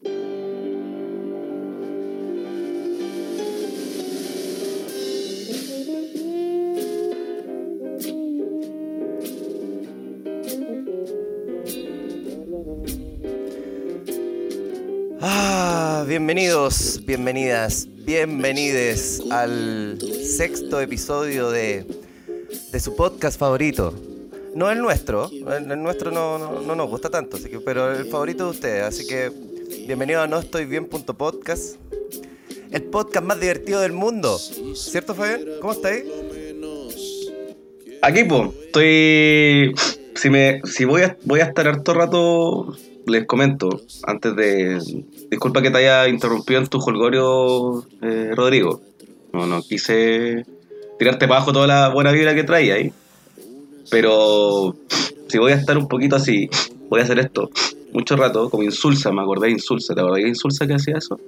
Ah, bienvenidos, bienvenidas, bienvenides al sexto episodio de, de su podcast favorito. No el nuestro, el, nuestro no, no, no nos gusta tanto, pero el favorito de ustedes. Así que bienvenido a no estoy bien.podcast, el podcast más divertido del mundo. ¿Cierto, Fabián? ¿Cómo estáis? Aquí, pues, estoy. Si, me, si voy, a, voy a estar harto rato, les comento, antes de. Disculpa que te haya interrumpido en tu jolgorio, eh, Rodrigo. No, no quise tirarte para abajo toda la buena vibra que traía ahí. Pero si voy a estar un poquito así, voy a hacer esto mucho rato, como Insulsa, me acordé de Insulsa. ¿Te acordás de Insulsa que hacía eso?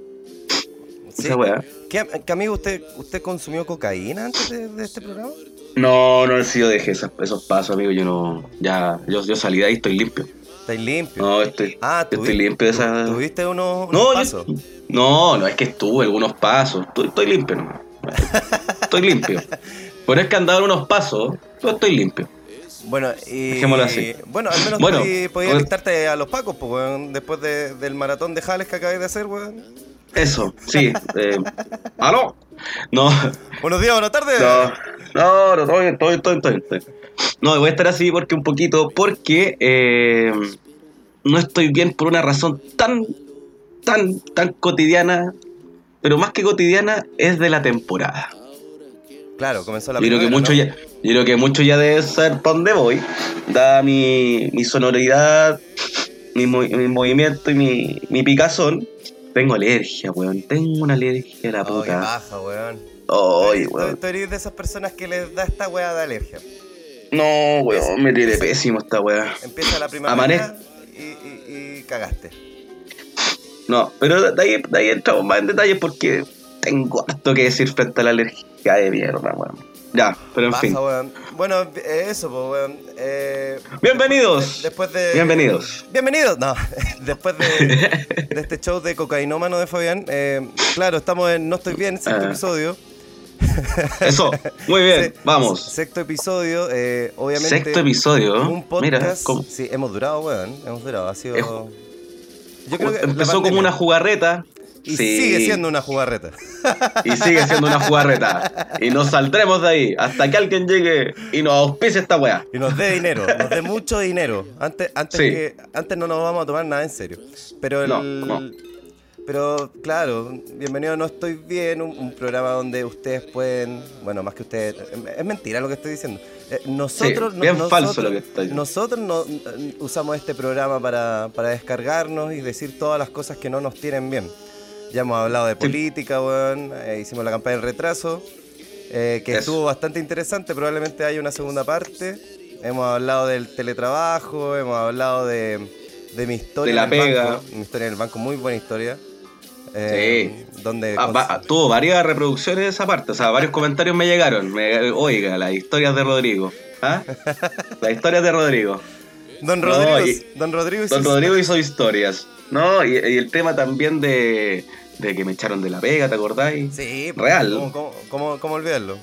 Sí. Esa weá. ¿Qué, qué amigo, usted, usted consumió cocaína antes de, de este programa? No, no, sí, yo dejé esos pasos, amigo. Yo no. Ya, yo, yo salí de ahí, estoy limpio. ¿Estáis limpio? No, estoy. ah, yo estoy limpio de esa. tu- ¿Tuviste unos, unos No, yo- pasos? No, no es que estuve algunos pasos. Estoy, estoy limpio, no. Estoy limpio. Pero es que andaba unos pasos, pero estoy limpio. Bueno, y... Dejémoslo así. Bueno, al menos Bueno, podí- podías bueno. alistarte a los pacos, pues, weón, después de- del maratón de Jales que acabáis de hacer, weón. Eso, sí. Eh, ¿Aló? No, Buenos días, buenas tardes. no, no, no, todo bien, todo bien, todo bien, todo bien. No, voy a estar así porque un poquito, porque eh, no estoy bien por una razón tan, tan, tan cotidiana, pero más que cotidiana, es de la temporada. Claro, comenzó la Yo creo que primavera, mucho ¿no? ya, yo creo que mucho ya debe saber para dónde voy. Dada mi, mi sonoridad, mi, mi movimiento y mi, mi picazón. Tengo alergia, weón. Tengo una alergia a la puta. baja, weón. Ay, Tú- weón. Tú eres de esas personas que les da esta weá de alergia. No, weón, me tiene pésimo esta weá. Empieza la primavera Amanez- y, y- y cagaste. No, pero de ahí, de ahí entramos más en detalle porque tengo harto que decir frente a la alergia de mierda, weón. Ya, pero en Baja, fin. weón. Bueno, eh, eso, pues, weón. Eh, Bienvenidos. Después de. Bienvenidos. Bienvenidos. No, después de, de este show de cocainómano de Fabián. eh, claro, estamos en No Estoy Bien, sexto Ah. episodio. Eso, muy bien, Se- vamos. Sexto episodio, obviamente. Sexto episodio. Un podcast. Mira, como- Sí, hemos durado, weón. Hemos durado. Ha sido. Yo creo que empezó como una jugarreta. Y sí, sigue siendo una jugarreta. Y sigue siendo una jugarreta. Y nos saldremos de ahí hasta que alguien llegue y nos auspice esta weá. Y nos dé dinero, nos dé mucho dinero. Antes, antes, Sí. que, antes no nos vamos a tomar nada en serio. Pero el, No, no. Pero claro, bienvenido a No Estoy Bien, un, un programa donde ustedes pueden, bueno, más que ustedes, es mentira lo que estoy diciendo. Eh, nosotros, Sí, bien falso nosotros- lo que está diciendo. Nosotros no, usamos este programa para, para descargarnos y decir todas las cosas que no nos tienen bien. Ya hemos hablado de política, weón, eh, hicimos la campaña del retraso, eh, que Eso. estuvo bastante interesante, probablemente haya una segunda parte. Hemos hablado del teletrabajo, hemos hablado de, de mi historia De la en el pega. banco, mi historia en el banco, muy buena historia. Eh, Donde Ah, va- tuvo varias reproducciones de esa parte, o sea, varios comentarios me llegaron. Me- oiga, las historias de Rodrigo. ¿Ah? Las historias de Rodrigo. Don No, Rodrigo, y- Don Rodrigo hizo Don Rodrigo hizo historias. No, y, y el tema también de, de que me echaron de la pega, ¿te acordáis? Sí, Real. ¿Cómo, cómo, cómo- cómo olvidarlo?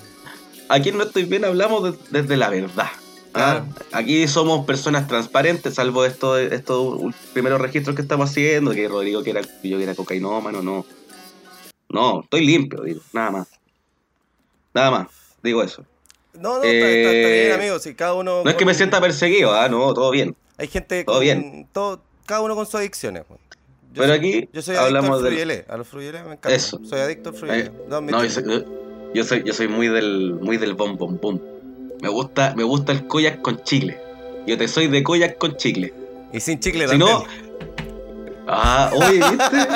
Aquí en No Estoy Bien hablamos de- desde la verdad. ¿ah? Claro. Aquí somos personas transparentes, salvo estos primeros registros que estamos haciendo, que Rodrigo que era, yo que era cocainómano, no. No, estoy limpio, digo, nada más. Nada más, digo eso. No, no, está, está- está Eh, bien, amigo. Si cada uno. No es que me sienta perseguido, ah, no, todo bien. Hay gente todo con. bien. todo- cada uno con sus adicciones. weón. Yo Pero soy- aquí Yo soy adicto hablamos al del- fruyelé. A los fruyelé me encanta. Eso. Soy adicto al fruyelé. Eh, No, No, yo soy, yo soy, yo soy muy del muy del bom bom bom. Me gusta, me gusta el koyak con chicle. Yo te soy de koyak con chicle. Y sin chicle Si también. no. Ah, oye, ¿viste?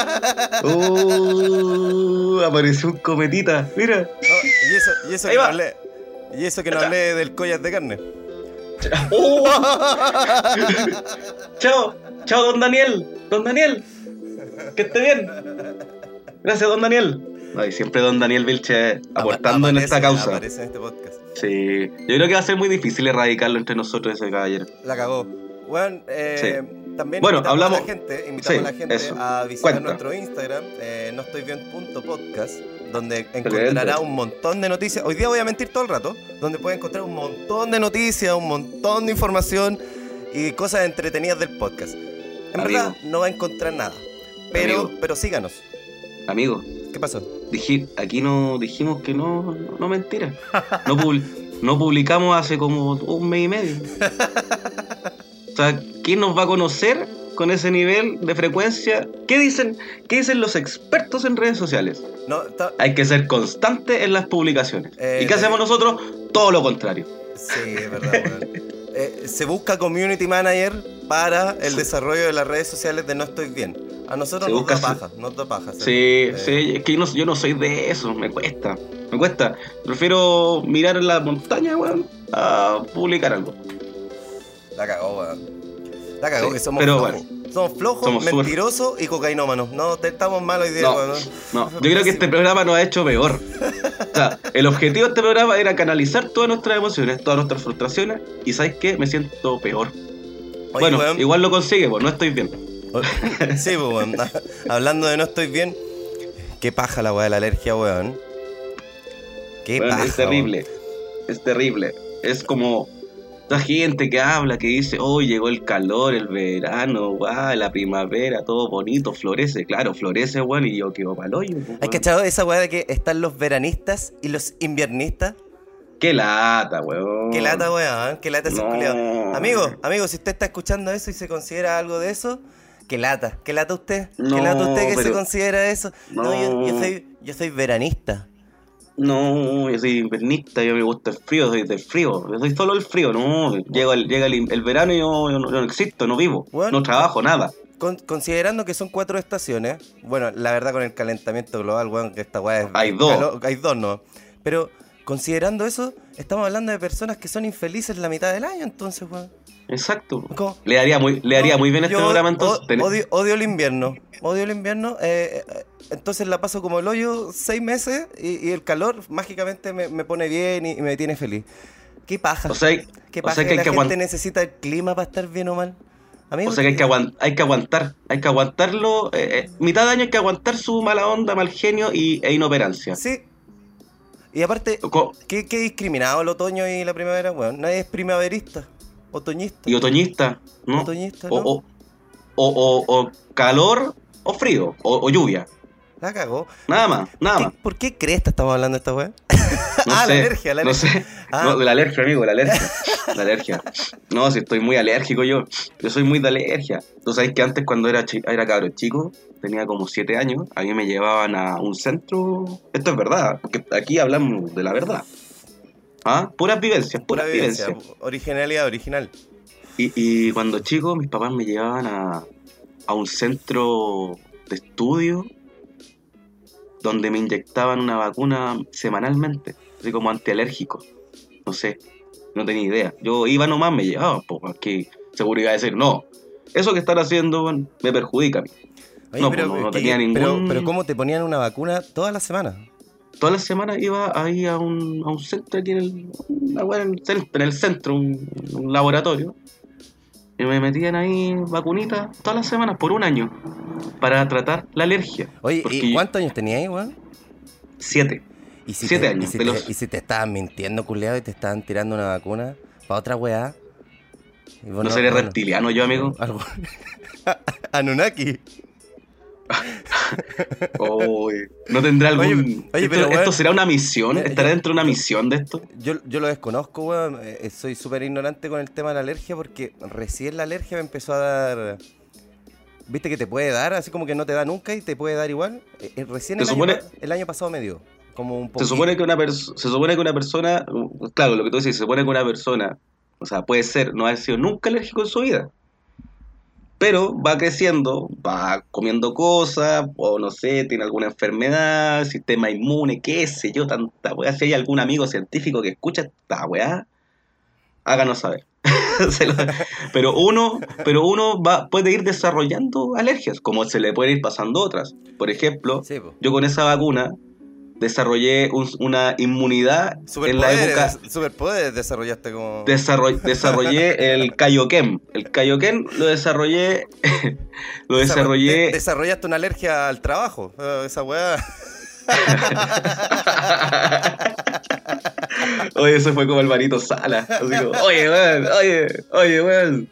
Oh, apareció un cometita. Mira. No, y eso, y eso Ahí que no hablé. Y eso que no hablé del collar de carne. Oh. chao, chao, don Daniel. Don Daniel. Que esté bien. Gracias, don Daniel. Ay, siempre don Daniel Vilche aportando en esta causa. En este podcast. Sí, yo creo que va a ser muy difícil erradicarlo entre nosotros ese caballero. La cagó. Bueno, eh, también Bueno, invitamos hablamos- a la gente, invitamos Sí, a la gente eso. a visitar Cuenta. nuestro Instagram, eh, no estoy bien punto podcast, donde encontrará un montón de noticias. Hoy día voy a mentir todo el rato, donde puede encontrar un montón de noticias, un montón de información y cosas entretenidas del podcast. En Amigo. verdad, no va a encontrar nada. Pero, Amigo. pero síganos. Amigo, ¿Qué pasó? aquí no dijimos que no, no, no mentira. No, publi- no publicamos hace como un mes y medio. O sea, ¿quién nos va a conocer con ese nivel de frecuencia? ¿Qué dicen, qué dicen los expertos en redes sociales? No, Hay que ser constante en las publicaciones. Eh, ¿Y qué hacemos nosotros? Todo lo contrario. Sí, es verdad, weón. Eh, se busca community manager para el desarrollo de las redes sociales de No Estoy Bien. A nosotros Se nos da busca- paja, nos da paja. Sí, Eh, sí, es que yo no, yo no soy de eso, me cuesta. Me cuesta. Prefiero mirar en la montaña, weón, a publicar algo. La cagó, weón. La cagó Sí, que somos pero flojos. Somos flojos, somos mentirosos y cocainómanos. No, estamos mal hoy día, No, weón. No, yo creo que este programa nos ha hecho peor. O sea, el objetivo de este programa era canalizar todas nuestras emociones, todas nuestras frustraciones, y ¿sabes qué? Me siento peor. Oye, bueno, weón, igual lo consigue, pues no estoy bien. Sí, pues, weón. Hablando de no estoy bien, qué paja la weá de la alergia, weón. Qué Weón, paja. es terrible, es terrible. Es como la gente que habla, que dice, oh, llegó el calor, el verano, guau, la primavera, todo bonito, florece. Claro, florece, weón, y yo quedo pa'l hoyo. pues, ¿Has cachado esa weá de que están los veranistas y los inviernistas? Qué lata, weón. Qué lata, weón. Qué lata ese No. Amigo, amigo, si usted está escuchando eso y se considera algo de eso, qué lata. Qué lata usted. qué No, lata usted que se considera eso. No, yo, yo soy, yo soy veranista. No, yo soy invernista, yo me gusta el frío, soy del frío, yo soy solo el frío, no, llega el, llega el, el verano y yo, yo no, yo no existo, no vivo, Bueno. no trabajo, nada. Con- considerando que son cuatro estaciones, bueno, la verdad con el calentamiento global, weón, que esta weá es. Hay dos. hay dos, no. Pero considerando eso, estamos hablando de personas que son infelices la mitad del año, entonces, weón. Exacto. ¿Cómo? Le haría muy, le haría No, muy bien este programa entonces. odio, odio el invierno. Odio el invierno. eh, eh, entonces la paso como el hoyo seis meses y, y el calor mágicamente me, me pone bien y, y me tiene feliz. ¿Qué paja? o sea, ¿Qué o sea que la que, gente necesita el clima para estar bien o mal? Amigo, o sea que hay que, hay que aguantar, hay que aguantarlo, eh, eh, mitad de año hay que aguantar su mala onda, mal genio y, e inoperancia. Sí. Y aparte, ¿qué, qué discriminado el otoño y la primavera, weón? Nadie es primaverista, otoñista. Y otoñista, ¿no? Otoñista, o, ¿no? o, o, o- o calor o frío, o lluvia, La cagó. nada más, nada ¿Qué- más. ¿Por qué cresta estamos hablando de esta weá? No ah, sé, la alergia, la no alergia. sé. Ah. No, de la alergia, amigo, la alergia. La alergia. No, si estoy muy alérgico yo. Yo soy muy de alergia. Tú sabes que antes cuando era, era cabro chico, tenía como 7 años, a mí me llevaban a un centro. Esto es verdad, porque aquí hablamos de la verdad. ¿Ah? Puras vivencias, Pura puras vivencia, vivencias. originalidad original. Y, y cuando chico, mis papás me llevaban a, a un centro de estudio donde me inyectaban una vacuna semanalmente, así como antialérgico. No sé, no tenía idea. Yo iba nomás, me llevaban, porque seguro iba a decir, no, eso que están haciendo bueno, me perjudica a mí. Oye, No, pero, pues, no, no es que- tenía pero, ningún- pero ¿cómo te ponían una vacuna todas las semanas? Todas las semanas iba ahí a un, a un centro aquí en el, en el cen- en el centro, un, un laboratorio. Y me metían ahí vacunitas todas las semanas por un año para tratar la alergia. Oye, ¿y cuántos años tenías, weón? Siete. ¿Y si Siete te, años, Y si, te, los- y si te estaban mintiendo, culiado, y te estaban tirando una vacuna para otra weá. Vos No seré reptiliano yo, amigo. Anunnaki. ¿No tendrá algún... Oye, pero, esto será una misión? ¿Estará yo- dentro de una misión de esto? Yo, yo lo desconozco, weón. eh, soy súper ignorante con el tema de la alergia porque recién la alergia me empezó a dar. ¿Viste que te puede dar? Así como que no te da nunca y te puede dar igual. Eh, eh, recién el, supone- año, el año pasado me dio. Como un Se supone que una persona, se supone que una persona, claro, lo que tú dices, se supone que una persona, o sea, puede ser, no ha sido nunca alérgico en su vida. Pero va creciendo, va comiendo cosas, o no sé, tiene alguna enfermedad, sistema inmune, qué sé yo, tanta weá. Si hay algún amigo científico que escucha esta weá, háganos saber. Pero uno, pero uno va, puede ir desarrollando alergias, como se le pueden ir pasando otras. Por ejemplo, Sí, po. yo con esa vacuna desarrollé un- una inmunidad en la época. superpoderes desarrollaste como... Desarroll- desarrollé el Kaioken. El Kaioken lo desarrollé. lo Desarro- desarrollé. de- desarrollaste una alergia al trabajo. eh, Esa weá. Oye, eso fue como el marito Sala. Así como, oye, weón, oye, oye, weón.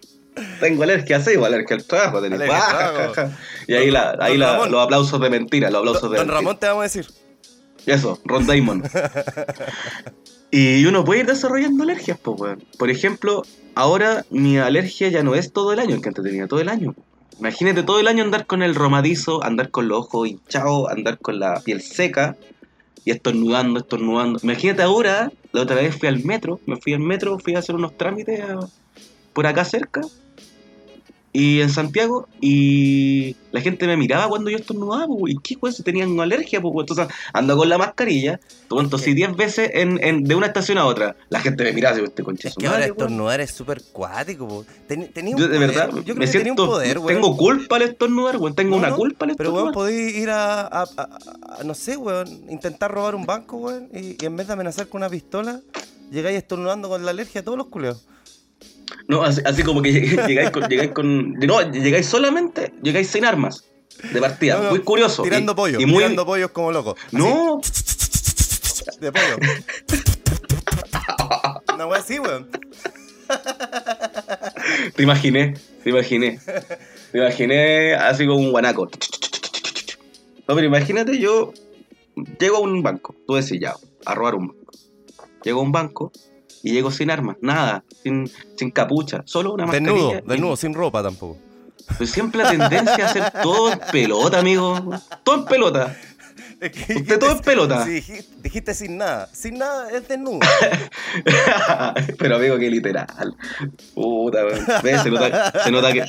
Tengo alergia, sí, alergia al trabajo. Alergia al Ah, trabajo. ja, ja. Y ahí, la, ahí la- los aplausos de mentira, los aplausos Don, de don mentira. Ramón te vamos a decir. Eso, Ron Damon. y uno puede ir desarrollando alergias, pues, weón. Por ejemplo, ahora mi alergia ya no es todo el año, que antes tenía todo el año. Imagínate todo el año andar con el romadizo, andar con los ojos hinchados, andar con la piel seca y estornudando, estornudando. Imagínate ahora, la otra vez fui al metro, me fui al metro, fui a hacer unos trámites a- por acá cerca y en Santiago y la gente me miraba cuando yo estornudaba, pues, y qué pues si tenían alergia, pues, entonces ando con la mascarilla, tonto, si 10 veces en, en- de una estación a otra, la gente me miraba este concha Es que ahora madre, weón". estornudar es súper cuático. po. Ten- tenía un Yo de poder, verdad yo creo me que tenía siento, un poder, weón. tengo culpa al estornudar, weón, tengo No, una no, culpa al Pero, estornudar. weón, podéis ir a, a- a- a- no sé, weón, intentar robar un banco, weón, y, y en vez de amenazar con una pistola, llegáis estornudando con la alergia a todos los culeos. No, así, así como que lleg- llegáis con, llegáis con. No, llegáis solamente, llegáis sin armas. De partida. No, no, muy curioso. Tirando y, pollo, Y muy. tirando pollos como loco. así, no, de pollo. Una weá así, weón. te imaginé, te imaginé. Te imaginé así como un guanaco. No, pero imagínate, yo llego a un banco. Tú decís ya, a robar un banco. Llego a un banco y llego sin armas, nada, sin, sin capucha, solo una mascarilla. Desnudo, desnudo, sin ropa tampoco. Pues siempre la tendencia a hacer todo en pelota, amigo. Todo en pelota. Es que Usted todo en pelota. Sí, dijiste, dijiste sin nada. Sin nada es desnudo. Pero amigo, que literal. Puta, weón. Ve, Se nota, se nota que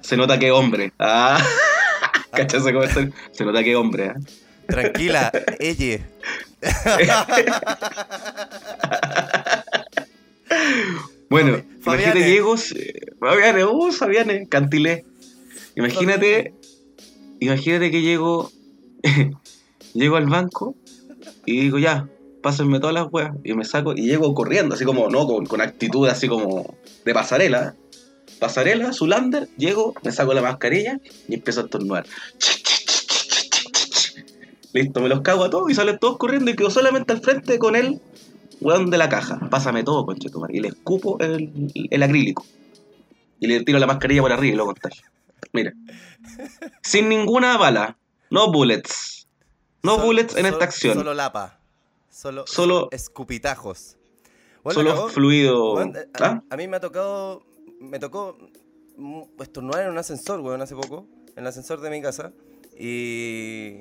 se nota que hombre. Ah. Se nota que hombre, ¿eh? Tranquila, ella. Bueno, Fabi- imagínate Fabiane. que eh, Fabiane, uh, Fabiane, cantilé. Imagínate, imagínate que llego. llego al banco y digo, ya, pásenme todas las weas. Y me saco y llego corriendo, así como, no, con, con actitud así como de pasarela. Pasarela, Zulander, llego, me saco la mascarilla y empiezo a estornudar. Listo, me los cago a todos y salen todos corriendo y quedo solamente al frente con él weón de la caja. Pásame todo, conchetumar. Y le escupo el, el acrílico. Y le tiro la mascarilla por arriba y lo contagio. Mira. Sin ninguna bala. No bullets. No bullets en esta acción. Solo lapa. Solo, Solo- escupitajos. Bueno, Solo fluido. Eh, a, ¿Ah? a mí me ha tocado. Me tocó estornudar en un ascensor, weón, hace poco. En el ascensor de mi casa. Y.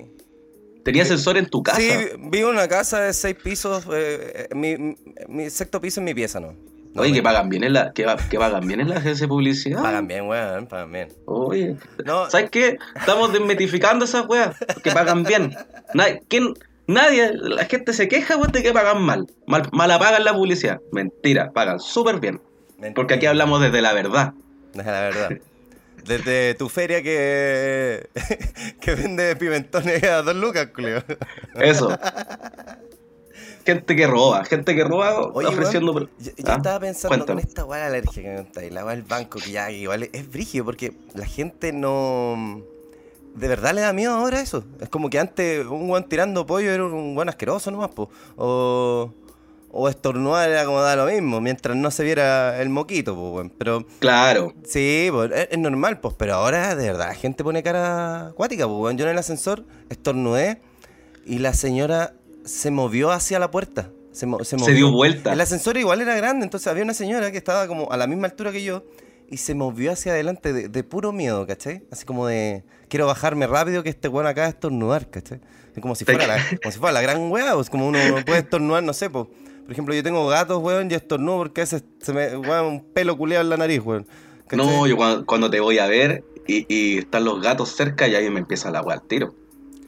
Tenía sensor en tu casa. Sí, vivo en una casa de seis pisos. eh, eh, mi, sexto piso en mi pieza, ¿no? No, Oye, me- que pagan bien en la, que, pagan bien en la agencia de publicidad. Pagan bien, weón, pagan bien. Oye. No, ¿Sabes qué? Estamos desmitificando esas weas. Que pagan bien. Nadie, ¿quién? Nadie, la gente se queja, weón, de que pagan mal. mal. Mala pagan la publicidad. Mentira, pagan súper bien. Porque aquí hablamos desde la verdad. Es la verdad. Desde tu feria que, que vende pimentones a dos lucas, culeo. Eso. gente que roba, gente que roba Oye, ofreciendo. yo, yo ¿Ah? estaba pensando Cuéntame. con esta la alergia que me contáis, la weá del banco, que ya igual es, brígido, porque la gente no. De verdad le da miedo ahora eso. Es como que antes un weón tirando pollo era un weón asqueroso nomás, po. O, o estornudar era como da lo mismo, mientras no se viera el moquito, po, weón. Pero Claro. Sí, pues, es, es normal, pues, pero ahora de verdad la gente pone cara acuática, pues, weón. Yo en el ascensor estornudé y la señora se movió hacia la puerta. Se, mo- se, Se movió. dio vuelta. El ascensor igual era grande, entonces había una señora que estaba como a la misma altura que yo y se movió hacia adelante de, de puro miedo, ¿cachai? Así como de, quiero bajarme rápido que este weón acá estornudar, ¿cachai? Es como si fuera la, como si fuera la gran weá, pues como uno puede estornudar, no sé, pues. Por ejemplo, yo tengo gatos, weón, y estornudo porque a veces se me, weón, un pelo culeado en la nariz, weón. ¿cachai? No, yo cuando, cuando te voy a ver y, y están los gatos cerca y ahí me empieza la agua al tiro.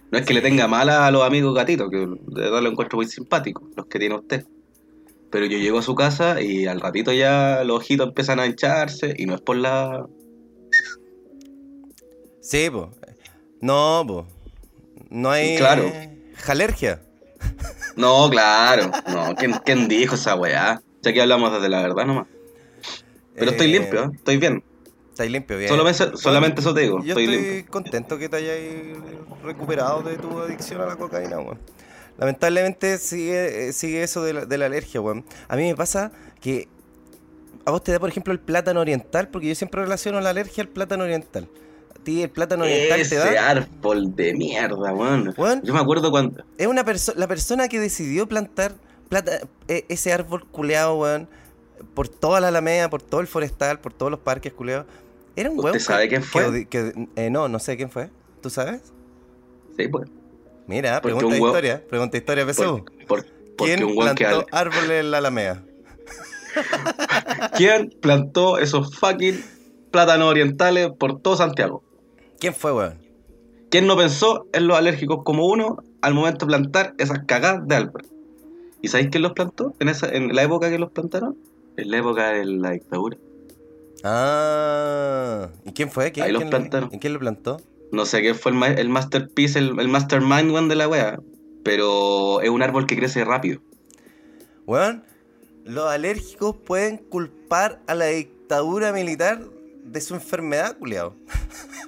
No es que le tenga mala a los amigos gatitos, que de verdad lo encuentro muy simpático, los que tiene usted. Pero yo llego a su casa y al ratito ya los ojitos empiezan a hincharse y no es por la... Sí, pues. No, pues. No hay. Claro. Alergia. No, claro. No, ¿quién, quién dijo esa weá? Ya que hablamos desde la verdad nomás. Pero estoy Eh, limpio, ¿eh? estoy bien. Estáis limpio, bien. Solamente, solamente eso te digo, Yo estoy estoy limpio. contento que te hayas recuperado de tu adicción a la cocaína, weón. Lamentablemente sigue, eh, sigue eso de la, de la alergia, weón. A mí me pasa que a vos te da, por ejemplo, el plátano oriental, porque yo siempre relaciono la alergia al plátano oriental. Ti el plátano oriental Ese te da. árbol de mierda, weón. Weón. Yo me acuerdo cuando. Es una persona, la persona que decidió plantar plata, e- ese árbol culeado, weón, por toda la alameda, por todo el forestal, por todos los parques culeados. Era un ¿Usted weón. sabe que- quién fue? que eh, no, no sé quién fue. ¿Tú sabes? Sí, pues. Mira, Porque pregunta de un hue- historia. Pregunta historia, Pesú. Por, por- porque ¿Quién un weón que. plantó árboles en la alameda? ¿Quién plantó esos fucking plátanos orientales por todo Santiago? ¿Quién fue, weón? ¿Quién no pensó en los alérgicos como uno al momento de plantar esas cagadas de árbol? ¿Y sabéis quién los plantó? En, esa, en la época que los plantaron? En la época de la dictadura. Ah, ¿y quién fue? ¿Quién, Ahí los quién lo- plantaron. ¿Y quién lo plantó? No sé qué fue el, ma- el masterpiece, el, el mastermind one de la wea. Pero es un árbol que crece rápido. Weón, los alérgicos pueden culpar a la dictadura militar de su enfermedad, culiao.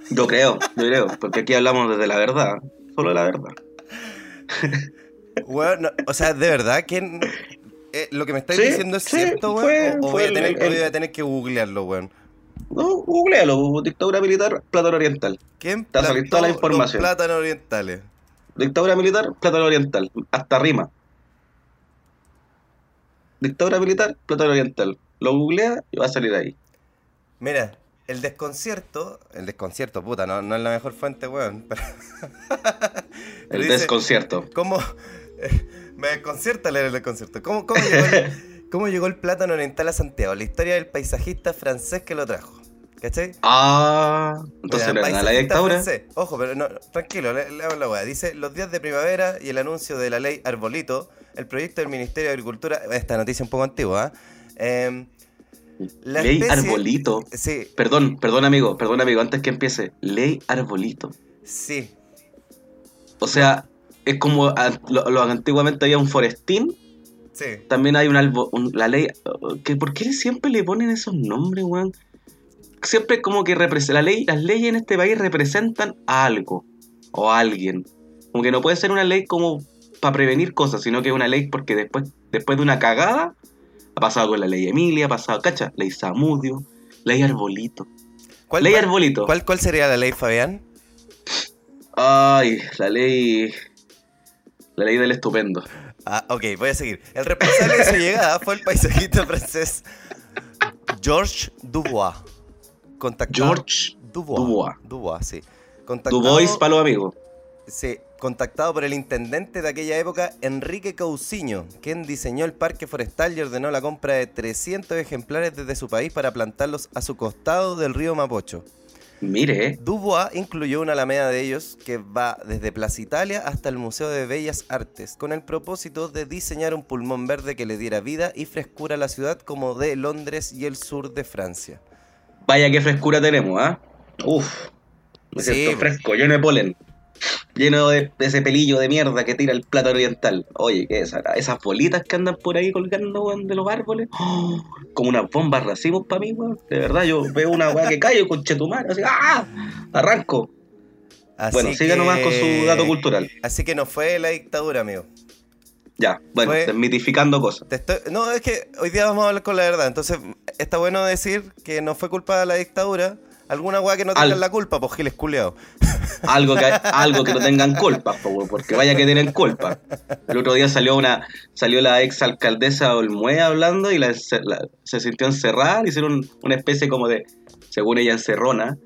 Yo creo, yo creo. Porque aquí hablamos desde la verdad. Solo la verdad. Weón, no, o sea, de verdad, ¿quién, eh, lo que me estáis Sí, diciendo es sí, cierto, weón? o, voy a tener, el- voy a tener que googlearlo, weón. No, googlealo. Dictadura militar, plátano oriental. ¿Quién Te va a salir toda la información. los plátanos orientales? Dictadura militar, plátano oriental. Hasta rima. Dictadura militar, plátano oriental. Lo googlea y va a salir ahí. Mira, el desconcierto, el desconcierto, puta, no, no es la mejor fuente, weón. pero- El dice, desconcierto. ¿Cómo? me desconcierta leer el desconcierto. ¿Cómo, cómo, llegó el, cómo llegó el plátano oriental a Santiago? La historia del paisajista francés que lo trajo. ¿Cachai? Ah, entonces Mira, era la dictadura. francés. Ojo, pero no, tranquilo, le, le hago la weá. Dice, los días de primavera y el anuncio de la ley Arbolito, el proyecto del Ministerio de Agricultura, esta noticia un poco antigua, ¿eh? Em, la Ley especie- Arbolito. Sí, Perdón, perdón amigo, perdón amigo, antes que empiece. Ley Arbolito. sí. O sea, es como a- lo, lo- antiguamente había un forestín, Sí. también hay un, albo- un- la ley. que ¿Por qué siempre le ponen esos nombres, weón? Siempre como que la ley, las leyes en este país representan a algo o a alguien. Como que no puede ser una ley como para prevenir cosas, sino que es una ley porque después, después de una cagada, ha pasado con la ley Emilia, ha pasado, cacha, ley Samudio, ley Arbolito. ¿Cuál, ley Arbolito. ¿cuál, cuál sería la ley, Fabián? Ay, la ley. La ley del estupendo. Ah, ok, voy a seguir. El responsable de su llegada fue el paisajista francés Georges Dubois. Contactado, George Dubois. Dubois. Dubois, sí. Contactado, Dubois para los amigos. sí, contactado por el intendente de aquella época, Enrique Cousiño, quien diseñó el parque forestal y ordenó la compra de 300 ejemplares desde su país para plantarlos a su costado del río Mapocho. Mire, eh. Dubois incluyó una alameda de ellos que va desde Plaza Italia hasta el Museo de Bellas Artes, con el propósito de diseñar un pulmón verde que le diera vida y frescura a la ciudad como de Londres y el sur de Francia. Vaya qué frescura tenemos, ¿ah? Uf. Me Sí, siento po. fresco, lleno de polen. Lleno de, de ese pelillo de mierda que tira el plato oriental. Oye, ¿qué es esa? Esas bolitas que andan por ahí colgando, weón, de los árboles. ¡Oh! como unas bombas racimos para mí, weón. De verdad, yo veo una weá que cae con chetumar, así, ¡ah! Arranco. Así bueno, siga nomás con su dato cultural. Así que no fue la dictadura, amigo. Ya, bueno, Fue- desmitificando cosas. Te estoy- No, es que hoy día vamos a hablar con la verdad. Entonces, está bueno decir que no fue culpa de la dictadura. Alguna weá que no tengan Al- la culpa, pues giles culeados. Algo que, algo que no tengan culpa, porque vaya que tienen culpa. El otro día salió una salió la ex alcaldesa Olmué hablando y la, la- se sintió encerrada, le hicieron una especie como de, según ella, encerrona,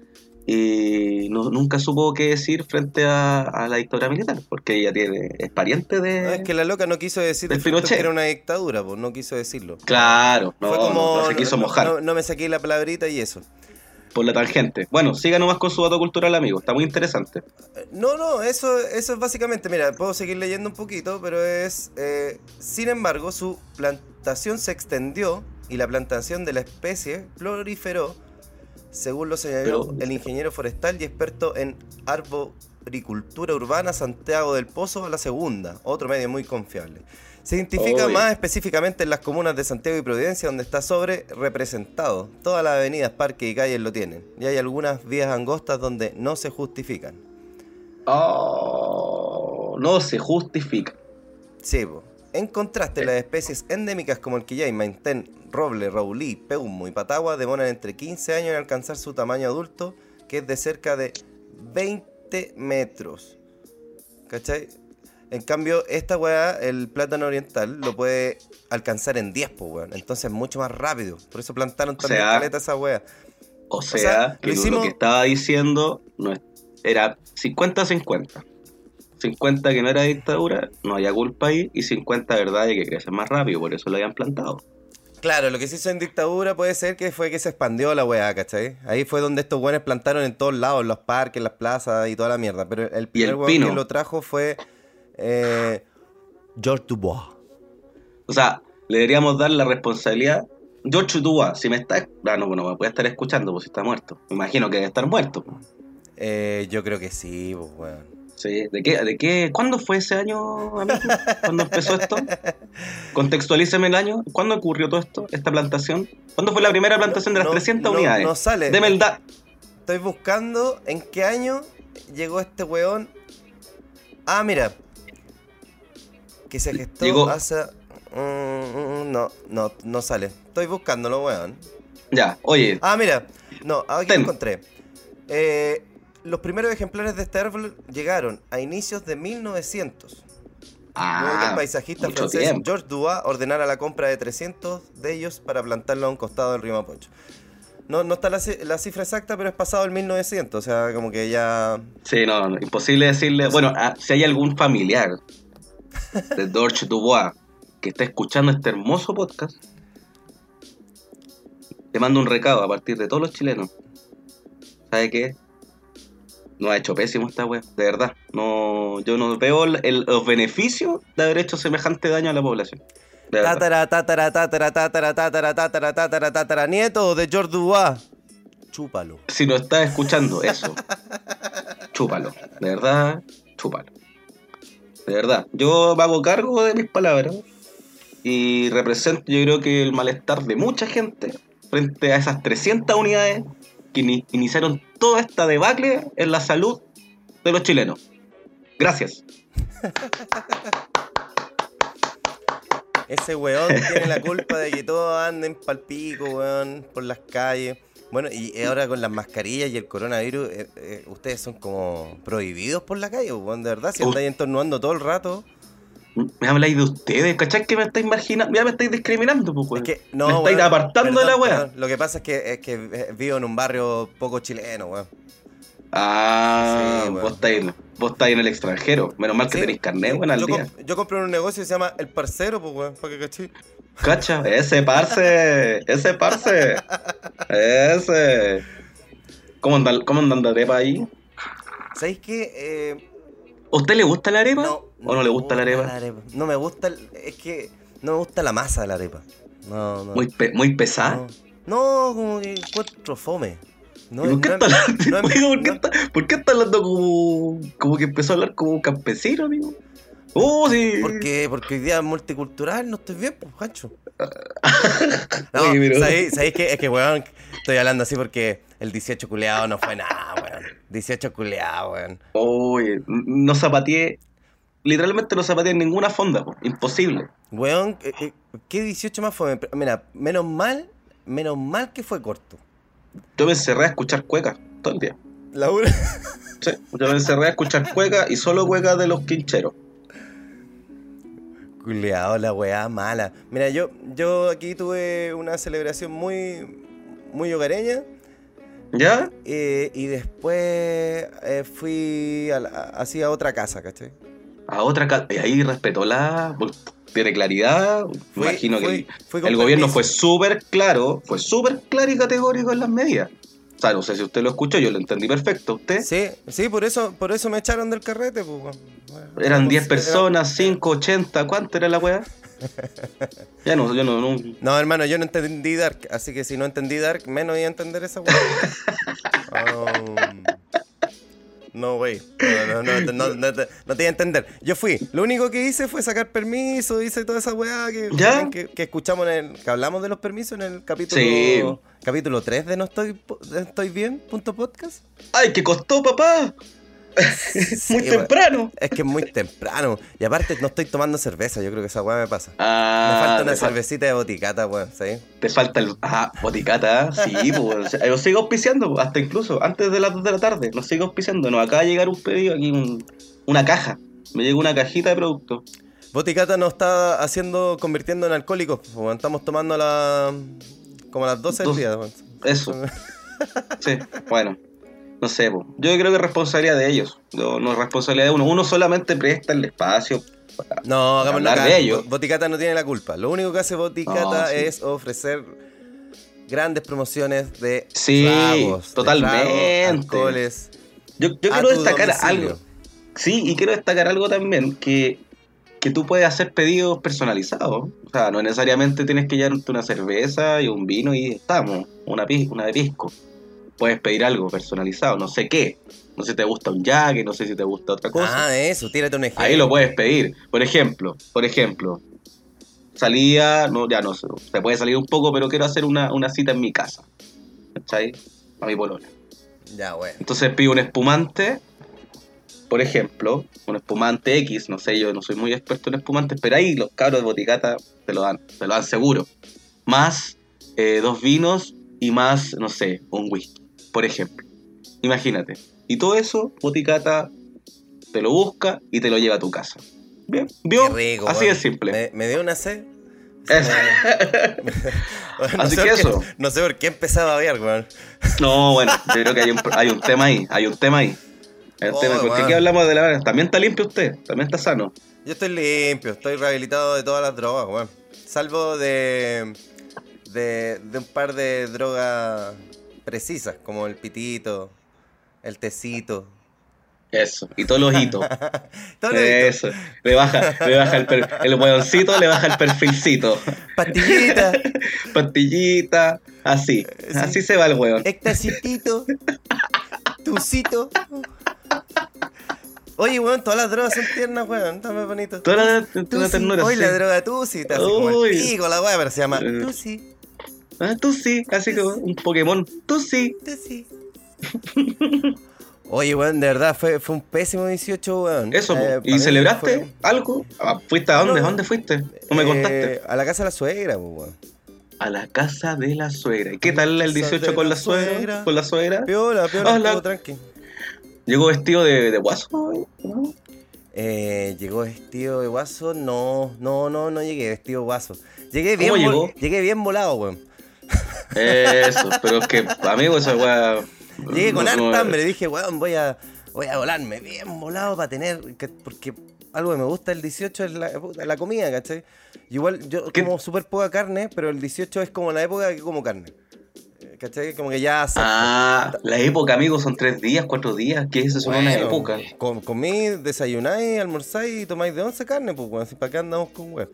y no- nunca supo qué decir frente a, a la dictadura militar, porque ella tiene, es pariente de... No, es que la loca no quiso decir que era una dictadura, pues no quiso decirlo. Claro, no, Fue como. no se quiso mojar no me saqué la palabrita y eso. Por la tangente. Bueno, siga nomás con su dato cultural, amigo, está muy interesante. No, no, eso, eso es básicamente. Mira, puedo seguir leyendo un poquito, pero es. eh, sin embargo, su plantación se extendió y la plantación de la especie proliferó, según lo señaló Pero- el ingeniero forestal y experto en Agricultura Urbana Santiago del Pozo, la segunda, otro medio muy confiable. Se identifica más específicamente en las comunas de Santiago y Providencia, donde está sobre representado. Todas las avenidas, parques y calles lo tienen. Y hay algunas vías angostas donde no se justifican. Oh, no se justifica. Sí, po. En contraste, las especies endémicas como el quillay, maintén, roble, raulí, peumo y patagua demoran entre 15 años en alcanzar su tamaño adulto, que es de cerca de 20 metros. ¿Cachai? En cambio, esta weá, el plátano oriental, lo puede alcanzar en 10, pues weón. Entonces es mucho más rápido. Por eso plantaron también sea, caleta esa weá. O sea, sea, que lo tú hicimos- lo que estaba diciendo no era 50-50. 50 que no era dictadura, no había culpa ahí, y 50 verdad de que crecen más rápido, por eso lo habían plantado. Claro, lo que se hizo en dictadura puede ser que fue que se expandió la weá, ¿cachai? Ahí fue donde estos weones plantaron en todos lados, en los parques, en las plazas y toda la mierda. Pero el primer weón que lo trajo fue eh, George Dubois. O sea, le deberíamos dar la responsabilidad. George Dubois, si me está. Ah, no, bueno, me puede estar escuchando, pues si está muerto. Me imagino que debe estar muerto. pues. Eh, yo creo que sí, pues weón. Sí, ¿de qué, de qué? ¿Cuándo fue ese año, amigo? ¿Cuándo empezó esto? Contextualíceme el año. ¿Cuándo ocurrió todo esto, esta plantación? ¿Cuándo fue la primera plantación de las No- 300 no- unidades? no sale. Deme el da. Estoy buscando en qué año llegó este weón. Ah, mira. Que se gestó Llegó- hace. mm, mm, no, no, no sale. Estoy buscándolo, weón. Ya, oye, Ah, mira. No, aquí Ten. lo encontré. Eh, los primeros ejemplares de este árbol llegaron a inicios de 1900. Luego que el ah, paisajista francés tiempo. Georges ordenara la compra de 300 de ellos para plantarlo a un costado del río Mapocho. No, no está la, la cifra exacta, pero es pasado el 1900, o sea, como que ya... Sí, no, no, imposible decirle. Bueno, ah, si hay algún familiar de George Dubois que está escuchando este hermoso podcast, te mando un recado a partir de todos los chilenos. ¿Sabe qué? No ha hecho pésimo esta wea, de verdad. No, yo no veo el- el- los beneficios de haber hecho semejante daño a la población. Tátara, tátara, tátara, tátara, tátara, tátara, tátara, tátara, nieto de Georges Dubois. Chúpalo. Si no estás escuchando eso, chúpalo. De verdad, chúpalo. De verdad. Yo me hago cargo de mis palabras y represento, yo creo que el malestar de mucha gente frente a esas 300 unidades que ini- iniciaron toda esta debacle en la salud de los chilenos. Gracias. Ese weón tiene la culpa de que todos anden pal pico, weón, por las calles. Bueno, y ahora con las mascarillas y el coronavirus, eh, eh, ustedes son como prohibidos por la calle, weón, de verdad. Si Uf. andáis entornuando todo el rato. Me habláis de ustedes, ¿cachai? Que me estáis marginando, ya me estáis discriminando, pues, Es que, no, me estáis weón, apartando de la perdón. Lo que pasa es que, es que eh, vivo en un barrio poco chileno, weón. Ah, Sí, vos, estáis, vos estáis en el extranjero. Menos mal que Sí, tenéis carnet, weón, al yo, día. comp- yo compré un negocio que se llama El Parcero, pues, weón, para que cachí. Cacha, ese parce, ese parce, ese. ¿Cómo anda, cómo anda la arepa ahí? ¿Sabéis qué? Eh, ¿A usted le gusta la arepa? no, ¿O no le gusta la arepa? No me gusta, el- es que no me gusta la masa de la arepa. No, no. Muy, pe- muy pesada. No, no, como que encuentro fome. No, ¿Y ¿Por qué no está es- hablando, no es- Oiga, ¿por qué no- está, por qué está hablando como, como que empezó a hablar como un campesino, amigo? Oh, sí. Porque, porque hoy día es multicultural, no estoy bien, pues, Jancho. No, ¿sabéis, sabéis qué? Es que, weón, estoy hablando así porque el 18 culeado no fue nada, weón. 18 culeado, weón. Oye, no zapateé. Literalmente no zapateé en ninguna fonda, po. imposible. Weón, eh, eh, ¿qué 18 más fue? Mira, menos mal, menos mal que fue corto. Yo me encerré a escuchar cuecas todo el día. La una. Sí, yo me encerré a escuchar cuecas y solo cuecas de los quincheros. Culeado, la weá mala. Mira, yo, yo aquí tuve una celebración muy, muy hogareña. ¿Ya? eh, y después eh, fui a la- así a otra casa, ¿cachai? A otra casa. Y ahí respetó la. Tiene claridad. Me Fui- imagino que fui- el, el gobierno fue súper claro, fue súper claro y categórico en las medidas. O sea, no sé si usted lo escuchó, yo lo entendí perfecto. ¿Usted? Sí, sí, por eso, por eso me echaron del carrete, pues. Eran 10 era- personas, 5, 80, ¿cuánto era la weá? ya no, yo no, no. No, hermano, yo no entendí Dark, así que si no entendí Dark, menos iba a entender esa weá. Um, No, güey. No, no, no, no, no, no, te no te iba a entender. Yo fui. Lo único que hice fue sacar permiso, hice toda esa weá que, que, que escuchamos en el. que hablamos de los permisos en el capítulo. Sí. Capítulo 3 de No Estoy, Estoy Bien, punto podcast. ¡Ay, que costó, papá! Sí, Muy temprano. Es que es muy temprano. Y aparte no estoy tomando cerveza, yo creo que esa weá me pasa. Ah, me falta una cervecita de boticata, weón, ¿sí? te falta el. Ah, boticata, sí, pues. Yo sigo auspiciando, pues, hasta incluso antes de las 2 de la tarde. Nos sigo auspiciando. Nos acaba de llegar un pedido aquí, un- una caja. Me llegó una cajita de producto. Boticata nos está haciendo, convirtiendo en alcohólicos. pues, weón. Estamos tomando a la, como a las 12 del Dos- día. weón. Eso. Sí, bueno. No sé, po. yo creo que es responsabilidad de ellos. No, no es responsabilidad de uno. Uno solamente presta el espacio. para- No, hablar de ellos. Bo- Boticata no tiene la culpa. Lo único que hace Boticata No, sí. es ofrecer grandes promociones de Sí, tragos, de totalmente. tragos, alcoholes. Yo, quiero destacar domicilio. algo. Sí, y quiero destacar algo también, que, que tú puedes hacer pedidos personalizados. O sea, no necesariamente tienes que llevarte una cerveza y un vino y estamos, una, una de pisco. Puedes pedir algo personalizado, no sé qué. No sé si te gusta un jaque, no sé si te gusta otra cosa. Ah, eso, tírate un ejemplo. Ahí lo puedes pedir. Por ejemplo, por ejemplo, salía, no, ya no sé, se puede salir un poco, pero quiero hacer una, una cita en mi casa. ¿Cachai? A mi polola. Ya, bueno. Entonces pido un espumante, por ejemplo, un espumante X, no sé, yo no soy muy experto en espumantes, pero ahí los cabros de Boticata te lo dan, te lo dan seguro. Más eh, dos vinos y más, no sé, un whisky, por ejemplo. Imagínate. Y todo eso, Boticata te lo busca y te lo lleva a tu casa. Bien, ¿vio? Rico, Así de simple. Me, me dio una sed. Eso. no Así que qué- eso. no sé por qué empezaba a ver, weón. No, bueno, yo creo que hay un, hay un tema ahí, hay un tema ahí. Hay un Oh, tema, porque aquí hablamos de la... También está limpio usted, también está sano. Yo estoy limpio, estoy rehabilitado de todas las drogas, weón. Salvo de, de, de un par de drogas precisas, como el pitito, el tecito. Eso, y todos los hitos. Todo. Eso, le baja, le baja el, per- el hueoncito, le baja el perfilcito. Pastillita, Pastillita, así, Sí. así se va el hueón. ectacitito, tucito. Oye, weón, todas las drogas son tiernas, weón. Está muy bonito. Toda la, toda la Tusi. ternura. Hoy sí. la droga Tusi, está así como el Uy. pico la weá, pero se llama Eh. Tusi, Ah, tú sí, así como un Pokémon. Tú sí. Tusi. Oye, weón, de verdad, fue, fue un pésimo 18, weón. Eso. Eh, ¿y celebraste fue- algo? Ah, ¿Fuiste a dónde? No. ¿A dónde fuiste? No me Eh, contaste. A la casa de la suegra, weón. A la casa de la suegra. ¿Y qué tal el casa 18 de con la la suegra? suegra. ¿Con la suegra? Piola, piola, Hola. todo tranqui. ¿Llegó vestido de, de guaso? ¿no? Eh, ¿Llegó vestido de guaso? No, no, no, no llegué vestido de guaso. Llegué bien, ¿Cómo vol- llegó? llegué bien volado, weón. Eso, pero es que, amigo, esa weá. Llegué con no- no- harta hambre, dije, weón, voy a, voy a volarme bien volado para tener, que- porque algo que me gusta el 18 es la, la comida, ¿cachai? Igual yo ¿Qué? como súper poca carne, pero el 18 es como la época que como carne. Eh, ¿Cachai? Como que ya... acepto. Ah, la época, amigo, son tres días, cuatro días. ¿Qué es eso? Son una Bueno, época. com- comí, desayunáis, almorzáis y tomáis de 11 carne, pues, si ¿Para qué andamos con weón?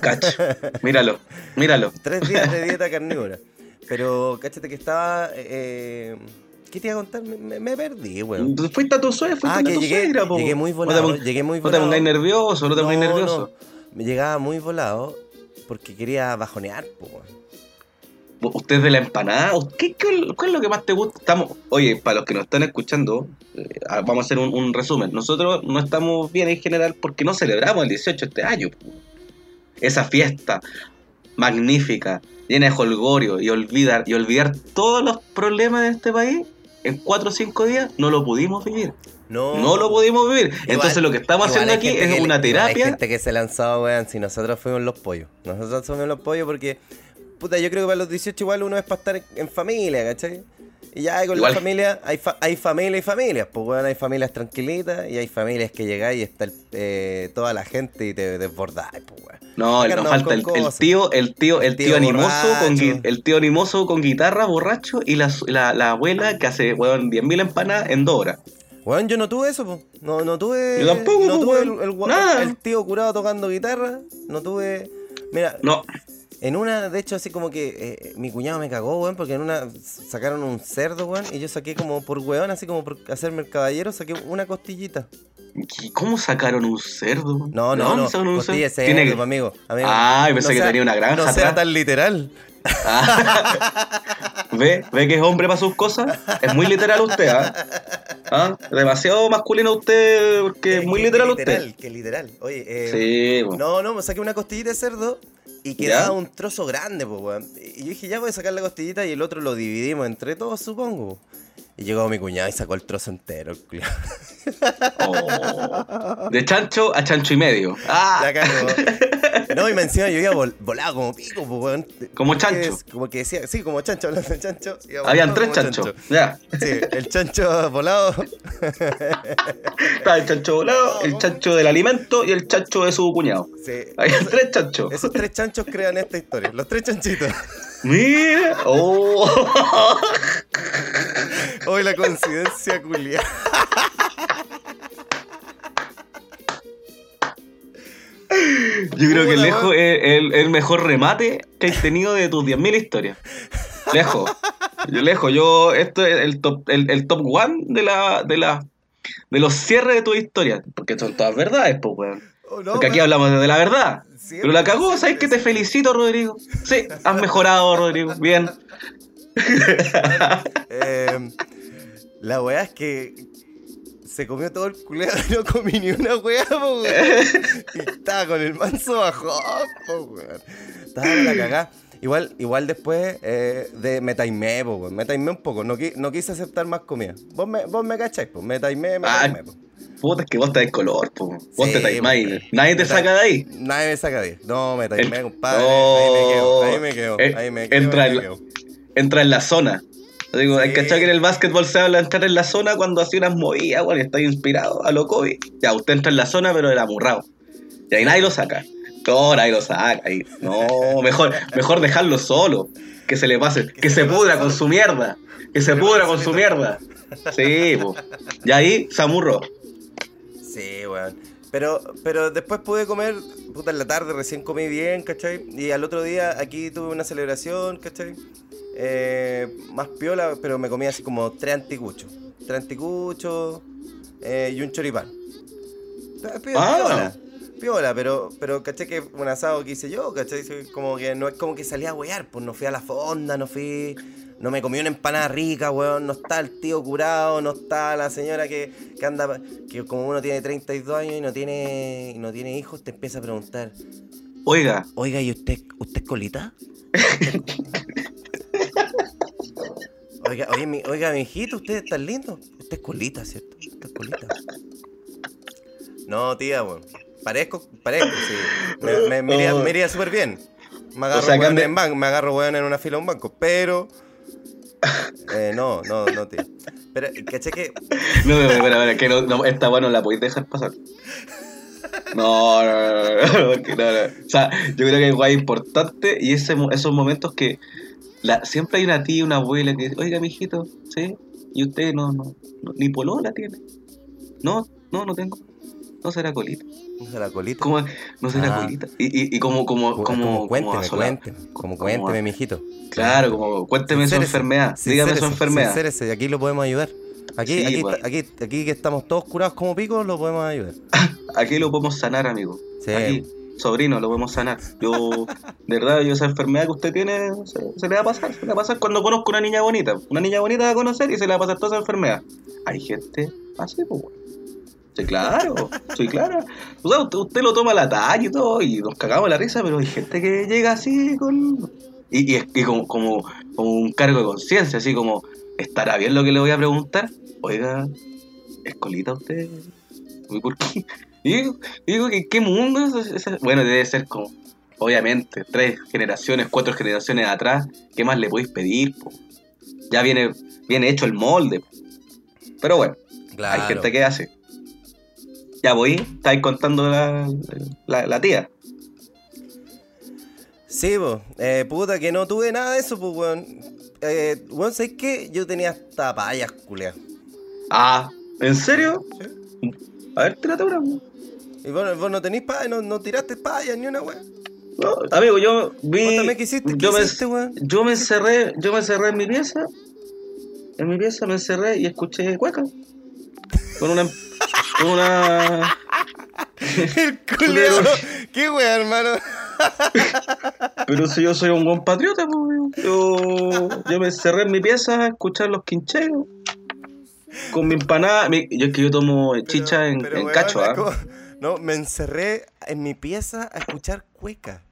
Cacho. Míralo, míralo. Tres días de dieta carnívora. Pero, cáchate que estaba... eh, ¿Qué te iba a contar? Me, perdí, weón. Fuiste a tu suegra, fuiste Ah, a que tu llegué, suegra, po. llegué muy No te volado, llegué muy No te volado. pongáis nervioso, no te pongáis nervioso. Me llegaba muy volado porque quería bajonear, po, weón. ¿Usted es de la empanada? ¿Qué, qué, cuál es lo que más te gusta? Estamos, oye, para los que nos están escuchando, eh, vamos a hacer un, un resumen. Nosotros no estamos bien en general porque no celebramos el 18 este año. Esa fiesta magnífica, llena de holgorio y olvidar, y olvidar todos los problemas de este país en 4 o 5 días, no lo pudimos vivir. No, No lo pudimos vivir. Entonces lo que estamos haciendo aquí es que- una igual Hay terapia. gente que se lanzaba, weón, si nosotros fuimos los pollos. Nosotros fuimos los pollos porque, puta, yo creo que para los 18 igual uno es para estar en familia, ¿cachai? Y ya con Igual. la familia, hay, fa- hay familia y familias, pues weón, hay familias tranquilitas y hay familias que llegáis y está el- eh, toda la gente y te desbordáis, pues weón. No, Acá nos falta el, tío, el tío, el El tío, tío animoso con el tío animoso con guitarra borracho y la, la, la abuela que hace weón 10.000 empanadas en dos horas. Weón, yo no tuve eso, po. No, no tuve. Yo tampoco, no po, tuve el, el Nada. el tío curado tocando guitarra. No tuve. Mira, No, En una, de hecho, así como que eh, mi cuñado me cagó, weón, porque en una sacaron un cerdo, weón, y yo saqué como por weón, así como por hacerme el caballero, saqué una costillita. ¿Y ¿Cómo sacaron un cerdo? No, ¿De no, dónde no, sacaron un cerdo? cerdo, Tiene que- pues, amigo. amigo. Ah, pensé que sea- tenía una granja No sea atrás. tan literal. ¿Ve? ¿Ve que es hombre para sus cosas? Es muy literal usted, ¿ah? ¿Ah? Demasiado masculino usted, porque es muy que- literal que usted. literal, que literal. Oye, eh, Sí. No, no, me saqué una costillita de cerdo y ¿Ya? quedaba un trozo grande, pues, weón. Y yo dije, ya voy a sacar la costillita y el otro lo dividimos entre todos, supongo. Y llegó mi cuñado y sacó el trozo entero, el. Oh. De chancho a chancho y medio. Ah, La. No, y me encima yo iba vol- volado como pico, pues, weón. Como chancho. es- Como que decía, sí, como chancho, hablando de chancho. habían tres chanchos. chancho. Sí, el chancho volado. Está el chancho volado, el chancho del alimento y el chancho de su cuñado. Sí. Habían tres chanchos. Esos tres chanchos crean esta historia. Los tres chanchitos. Mira. Oh. Hoy la coincidencia culia. Yo creo que lejos es el, el mejor remate que has tenido de tus 10.000 historias. Lejos. Yo lejos. Yo, esto es el top, el, el top one de la, de la, de los cierres de tus historias. Porque son todas verdades, pues, weón. Oh, no, Porque aquí hablamos de la verdad. Siempre, Pero la cagó, ¿sabes que te felicito, Rodrigo? Sí, has mejorado, Rodrigo. Bien. Eh, la weá es que se comió todo el culeado y no comí ni una weá, po, weón. Y estaba con el manso bajón, po, weón. Estaba en la cagá. Igual, igual después eh, de me taimé, po, weón. Me taimé un poco. No, qui- no quise aceptar más comida. Vos me, vos me cacháis, pues. Me taimé, me Ah, taimé, po. Puta, es que vos estás en color, po. Vos Sí, te taimáis. Nadie te saca de ahí. Nadie me saca de ahí. No, me taimé, El- compadre. No. Ahí me quedo, ahí me quedo. Eh, Ahí me quedo. entra ahí me. Entra en la zona. Digo, hay Sí. que que en el básquetbol se habla de entrar en la zona cuando hacía unas movidas, bueno, y está inspirado a lo COVID. Ya, usted entra en la zona, pero era amurrado. Y ahí nadie lo saca. No, nadie lo saca. ahí. No, mejor, mejor dejarlo solo. Que se le pase, que, se, pudra con su mierda. Que se pudra con su mierda. Sí, po. Y ahí se amurró. Sí, weón. Pero, pero después pude comer, puta, en la tarde recién comí bien, ¿cachai? Y al otro día aquí tuve una celebración, ¿cachai? Eh, más piola, pero me comí así como tres anticuchos. Tres anticuchos eh, y un choripán. Ah. Piola. Piola, pero, pero caché que un asado que hice yo, ¿cachai? Sí, Como que no es como que salí a wear, pues no fui a la fonda, no fui. No me comí una empanada rica, weón. No está el tío curado, no está la señora que, que anda. Que como uno tiene 32 años y no tiene, y no tiene hijos, te empieza a preguntar: Oiga, Oiga, ¿y usted, usted es colita? Oiga, oye, mi, oiga, mi hijito, usted está lindo. Usted es colita, ¿cierto? Usted es colita. No, tía, weón. Parezco, parezco, sí. Me, me, me iría, súper bien. Me agarro O sea, weón cambia- en me agarro weón en una fila de un banco, pero. Eh, no, no, no, tía. Pero, caché que. No, no, espera, espera, que no, no, esta weá no la podéis dejar pasar. No, no, no, no, no, no, no. O sea, yo creo que es guay importante y ese, esos momentos que la, siempre hay una tía, una abuela que dice, oiga, mijito, ¿sí? Y usted no, no, no, ni polola tiene. No, no, no tengo. No será colita. No la colita. ¿Cómo? No será Ah. colita. Y, y, y como, como, Como, como, cuénteme, como cuénteme. Como Como cuénteme, mijito. Claro, como cuénteme su Sincérese, enfermedad. Dígame su enfermedad. sincérese, aquí lo podemos ayudar. Aquí, Sí, aquí, pues. aquí, aquí que estamos todos curados como picos, lo podemos ayudar. Aquí lo podemos sanar, amigo. Sí. Aquí, sobrino, lo podemos sanar. Yo, de verdad, yo esa enfermedad que usted tiene, se, se le va a pasar. Se le va a pasar cuando conozco una niña bonita. Una niña bonita va a conocer y se le va a pasar toda esa enfermedad. Hay gente así, pues. Sí, claro, sí, claro. O sea, usted, usted lo toma a la talla y todo, y nos cagamos la risa, pero hay gente que llega así con. Y, y, es- y como, como, como un cargo de conciencia, así como, ¿estará bien lo que le voy a preguntar? Oiga, ¿es colita usted? ¿Y por qué? Y digo, digo, ¿en qué mundo es ese? Bueno, debe ser como, obviamente, tres generaciones, cuatro generaciones atrás, ¿qué más le podéis pedir? po? Ya viene, viene hecho el molde. Pero bueno, Claro. hay gente que hace. Ya voy, estáis contando la, la, la tía. Sí, pues. Eh, puta, que no tuve nada de eso, pues, weón. Eh, weón, ¿sabes qué? Yo tenía hasta payas, culea. Ah, ¿en serio? A ver, tírate una. Y vos, vos no tenés payas, no, no tiraste payas ni una weón. No, amigo, yo vi. ¿Vos también qué yo, me, hiciste, weón? yo me encerré, yo me encerré en mi pieza. En mi pieza me encerré y escuché cueca. Con una. Con una. El culero. ¿Qué weón, hermano? Pero si yo soy un buen patriota, pues, yo, yo me encerré en mi pieza a escuchar los quincheros. Con mi empanada. mi- yo es que yo tomo chicha Pero- en, pero, en weón, cacho, ¿ah? No, me encerré en mi pieza a escuchar cueca.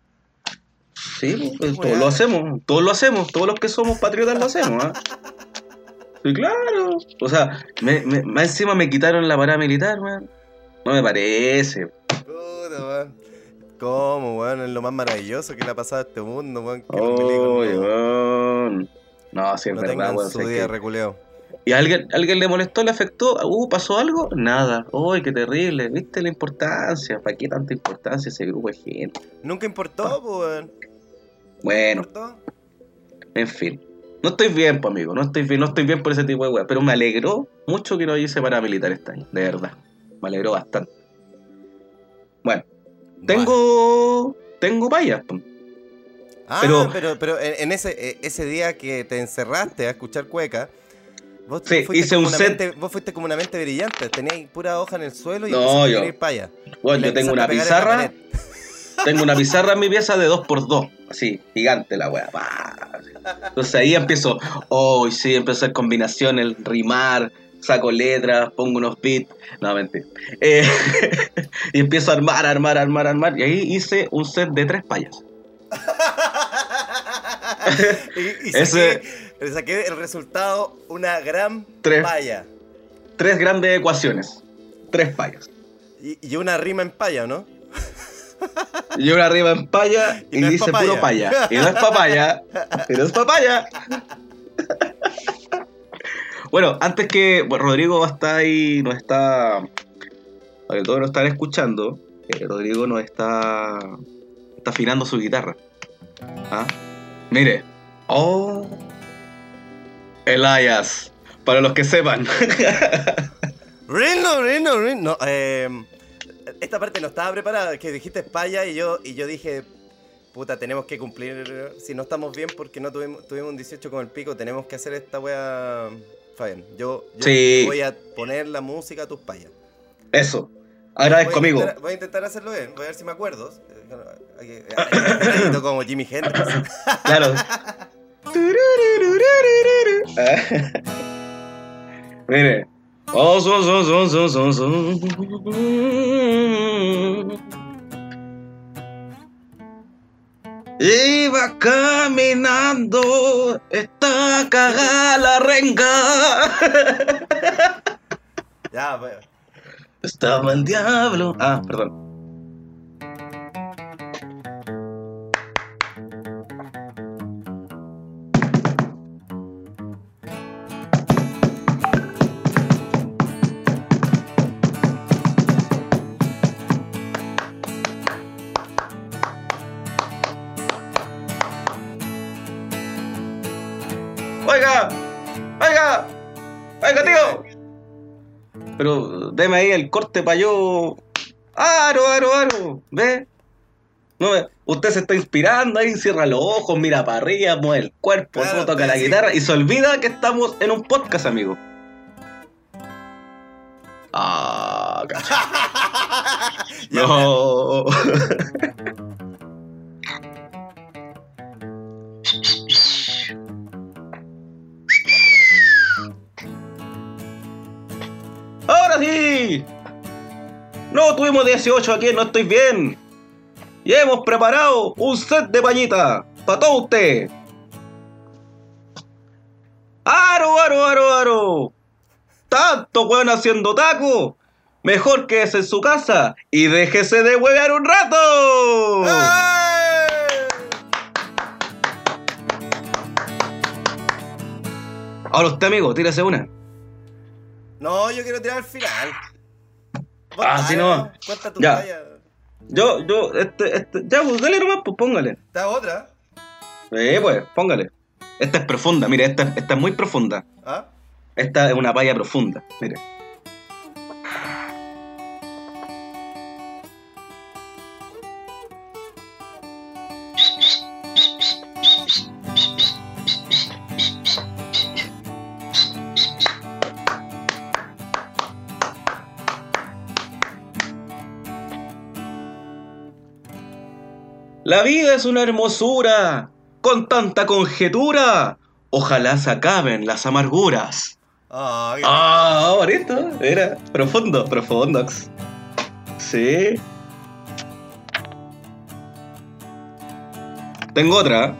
Sí, pues, todos lo hacemos, todos lo hacemos, todos los que somos patriotas lo hacemos, ¿ah? Sí, claro. O sea, me, me- más encima me quitaron la parada militar, weón. No me parece. Puta. ¿Cómo, weón? Es lo más maravilloso que le ha pasado a este mundo, weón. Que milicos no. No, sí es no verdad, tengan weón. su día que- reculeo. ¿Y a alguien, alguien le molestó, le afectó? Uh, ¿pasó algo? Nada. Uy, qué terrible. ¿Viste la importancia? ¿Para qué tanta importancia ese grupo de gente? Nunca importó, pues, weón. Bueno, ¿Importó? en fin. No estoy bien, pues, amigo. No estoy bien, no estoy bien por ese tipo de weas. Pero me alegró mucho que no hice paramilitar este año. De verdad. Me alegró bastante. Bueno, tengo. Tengo payas. pues. Ah, Pero- pero, pero, en, ese, eh, ese día que te encerraste a escuchar cueca, vos, Sí, hice un set- mente- vos fuiste como una mente brillante, tenías pura hoja en el suelo y No, a yo- escribir paya. Bueno, yo tengo una a pizarra. Tengo una pizarra en mi pieza de 2x2. Así, gigante la pa. Entonces ahí empiezo. Oh, sí, empiezo a hacer combinaciones, rimar, saco letras, pongo unos beats. No, mentira. Eh, y empiezo a armar, armar, armar, armar. Y ahí hice un set de tres payas. y, y Ese- saqué, saqué el resultado, una gran Tres. paya. Tres grandes ecuaciones. Tres payas. Y, y una rima en paya, ¿no? Y una arriba en paya Y no dice papaya. puro paya. Y no es papaya. y no es papaya. bueno, antes que bueno, Rodrigo está ahí, nos está. Para que todos nos están escuchando, eh, Rodrigo nos está. Está afinando su guitarra. ¿Ah? Mire. Oh. Elias. Para los que sepan. Rino, Rino, Rino. No, eh, esta parte no estaba preparada, que dijiste paya y yo, y yo dije, puta, tenemos que cumplir, si no estamos bien porque no tuvimos, tuvimos un 18 con el pico, tenemos que hacer esta wea, Fabián. Yo, yo Sí. voy a poner la música a tus payas. Eso. Voy Agradezco, a amigo. Voy a intentar hacerlo bien, voy a ver si me acuerdo. Que- como Jimi Hendrix. Claro. Mire. Oh, son, son, son. Iba caminando, está cagada la renga. Ya, pues. Estaba el diablo. Ah, perdón. Pero deme ahí el corte para yo. Aro, aro, aro. ¿Ve? No, usted se está inspirando ahí, cierra los ojos, mira para arriba, mueve el cuerpo, Claro, toca la sí. guitarra y se olvida que estamos en un podcast, amigo. Ah, No. No tuvimos 18 aquí, no estoy bien. Y hemos preparado un set de pañita para todo usted. Aro, aro, aro, aro. Tanto weón haciendo taco. Mejor que en su casa y déjese de huevear un rato. Ahora usted, amigo, tírese una. No, yo quiero tirar al final. Ah, sí, no. Cuenta tu Ya. talla. Yo, yo, este, este, ya, pues dale nomás, pues póngale. Esta otra. Eh, pues, póngale. Esta es profunda, mire, esta, esta es muy profunda. ¿Ah? Esta es una palla profunda, mire. La vida es una hermosura, con tanta conjetura. Ojalá se acaben las amarguras. Ah, qué- Ah, bonito. Era profundo, profundox. Sí. Tengo otra.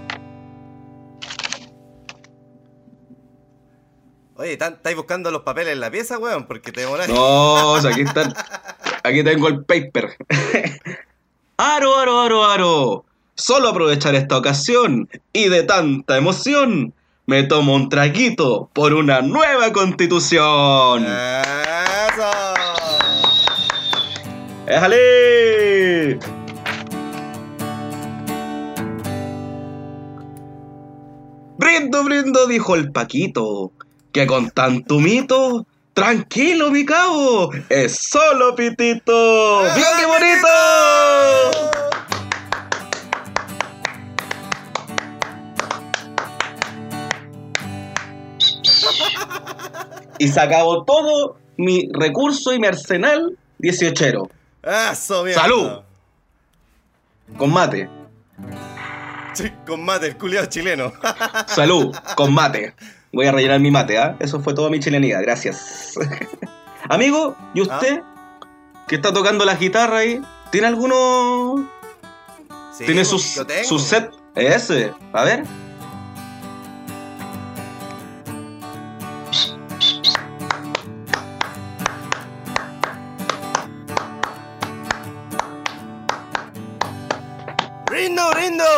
Oye, ¿tan- ¿estáis buscando los papeles en la pieza, weón? Porque te demoraste. No, o sea, aquí están. Aquí tengo el paper. Aro, aro, aro, aro. Solo aprovechar esta ocasión y de tanta emoción, me tomo un traguito por una nueva constitución. ¡Eso! ¡Éjale! Brindo, brindo, dijo el Paquito, que con tanto mito, tranquilo, mi cabo, es solo pitito. ¡Vio qué bonito! Y se acabó todo mi recurso y mi arsenal 18 ¡Eso, mierda! ¡Salud! con mate. Sí, con mate, el culiado chileno. Salud, con mate. Voy a rellenar mi mate, ¿ah? Eso fue toda mi chilenidad, gracias. Amigo, ¿y usted? Que está tocando la guitarra ahí, ¿tiene alguno? Sí, ¿Tiene pues, su set? Ese, a ver.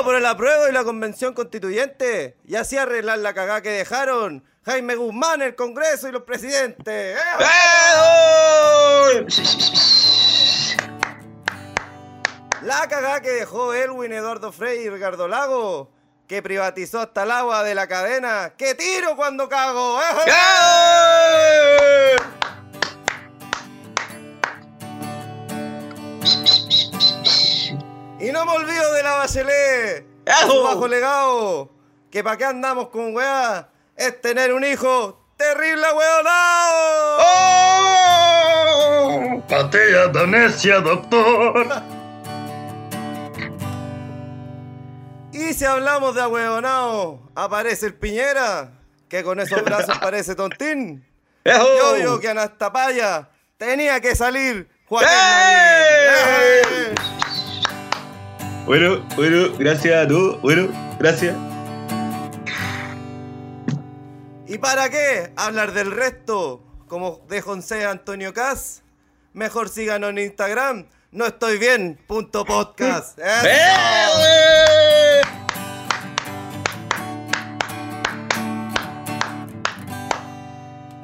Por el apruebo y la convención constituyente. Y así arreglar la cagada que dejaron Jaime Guzmán, el Congreso y los presidentes. ¡Eh! ¡Eh! La cagada que dejó Elwin, Eduardo Frey y Ricardo Lago, que privatizó hasta el agua de la cadena. ¡Qué tiro cuando cago! ¡Eh! ¡Eh! Y no me olvido de la Bachelet, su bajo legado, que pa' qué andamos con weá, es tener un hijo terrible weonao. ¡Oh! Patilla Danesia, doctor. Y si hablamos de ahueonao, aparece el Piñera, que con esos brazos parece tontín. Yo digo que Anastapaya tenía que salir Joaquín ¡Eh! Bueno, bueno, gracias a tú. Bueno, gracias. ¿Y para qué hablar del resto? Como de José Antonio Cas. Mejor síganos en Instagram. No estoy bien. Punto podcast. ¡Eso! ¡Eh!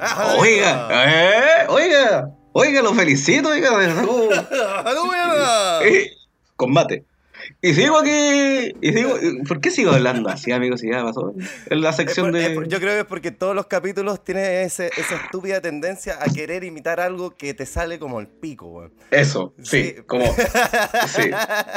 ¡Ajá, Oiga, eh, oiga, oiga, lo felicito, oiga. de verdad. ¡Aló, mierda! Eh, Combate. Y sigo aquí. Y sigo. ¿Por qué sigo hablando así, amigos? Si ya pasó. En la sección por- de. por- yo creo que es porque todos los capítulos tienen ese- esa estúpida tendencia a querer imitar algo que te sale como el pico, weón. Eso, sí, Sí. como. Sí,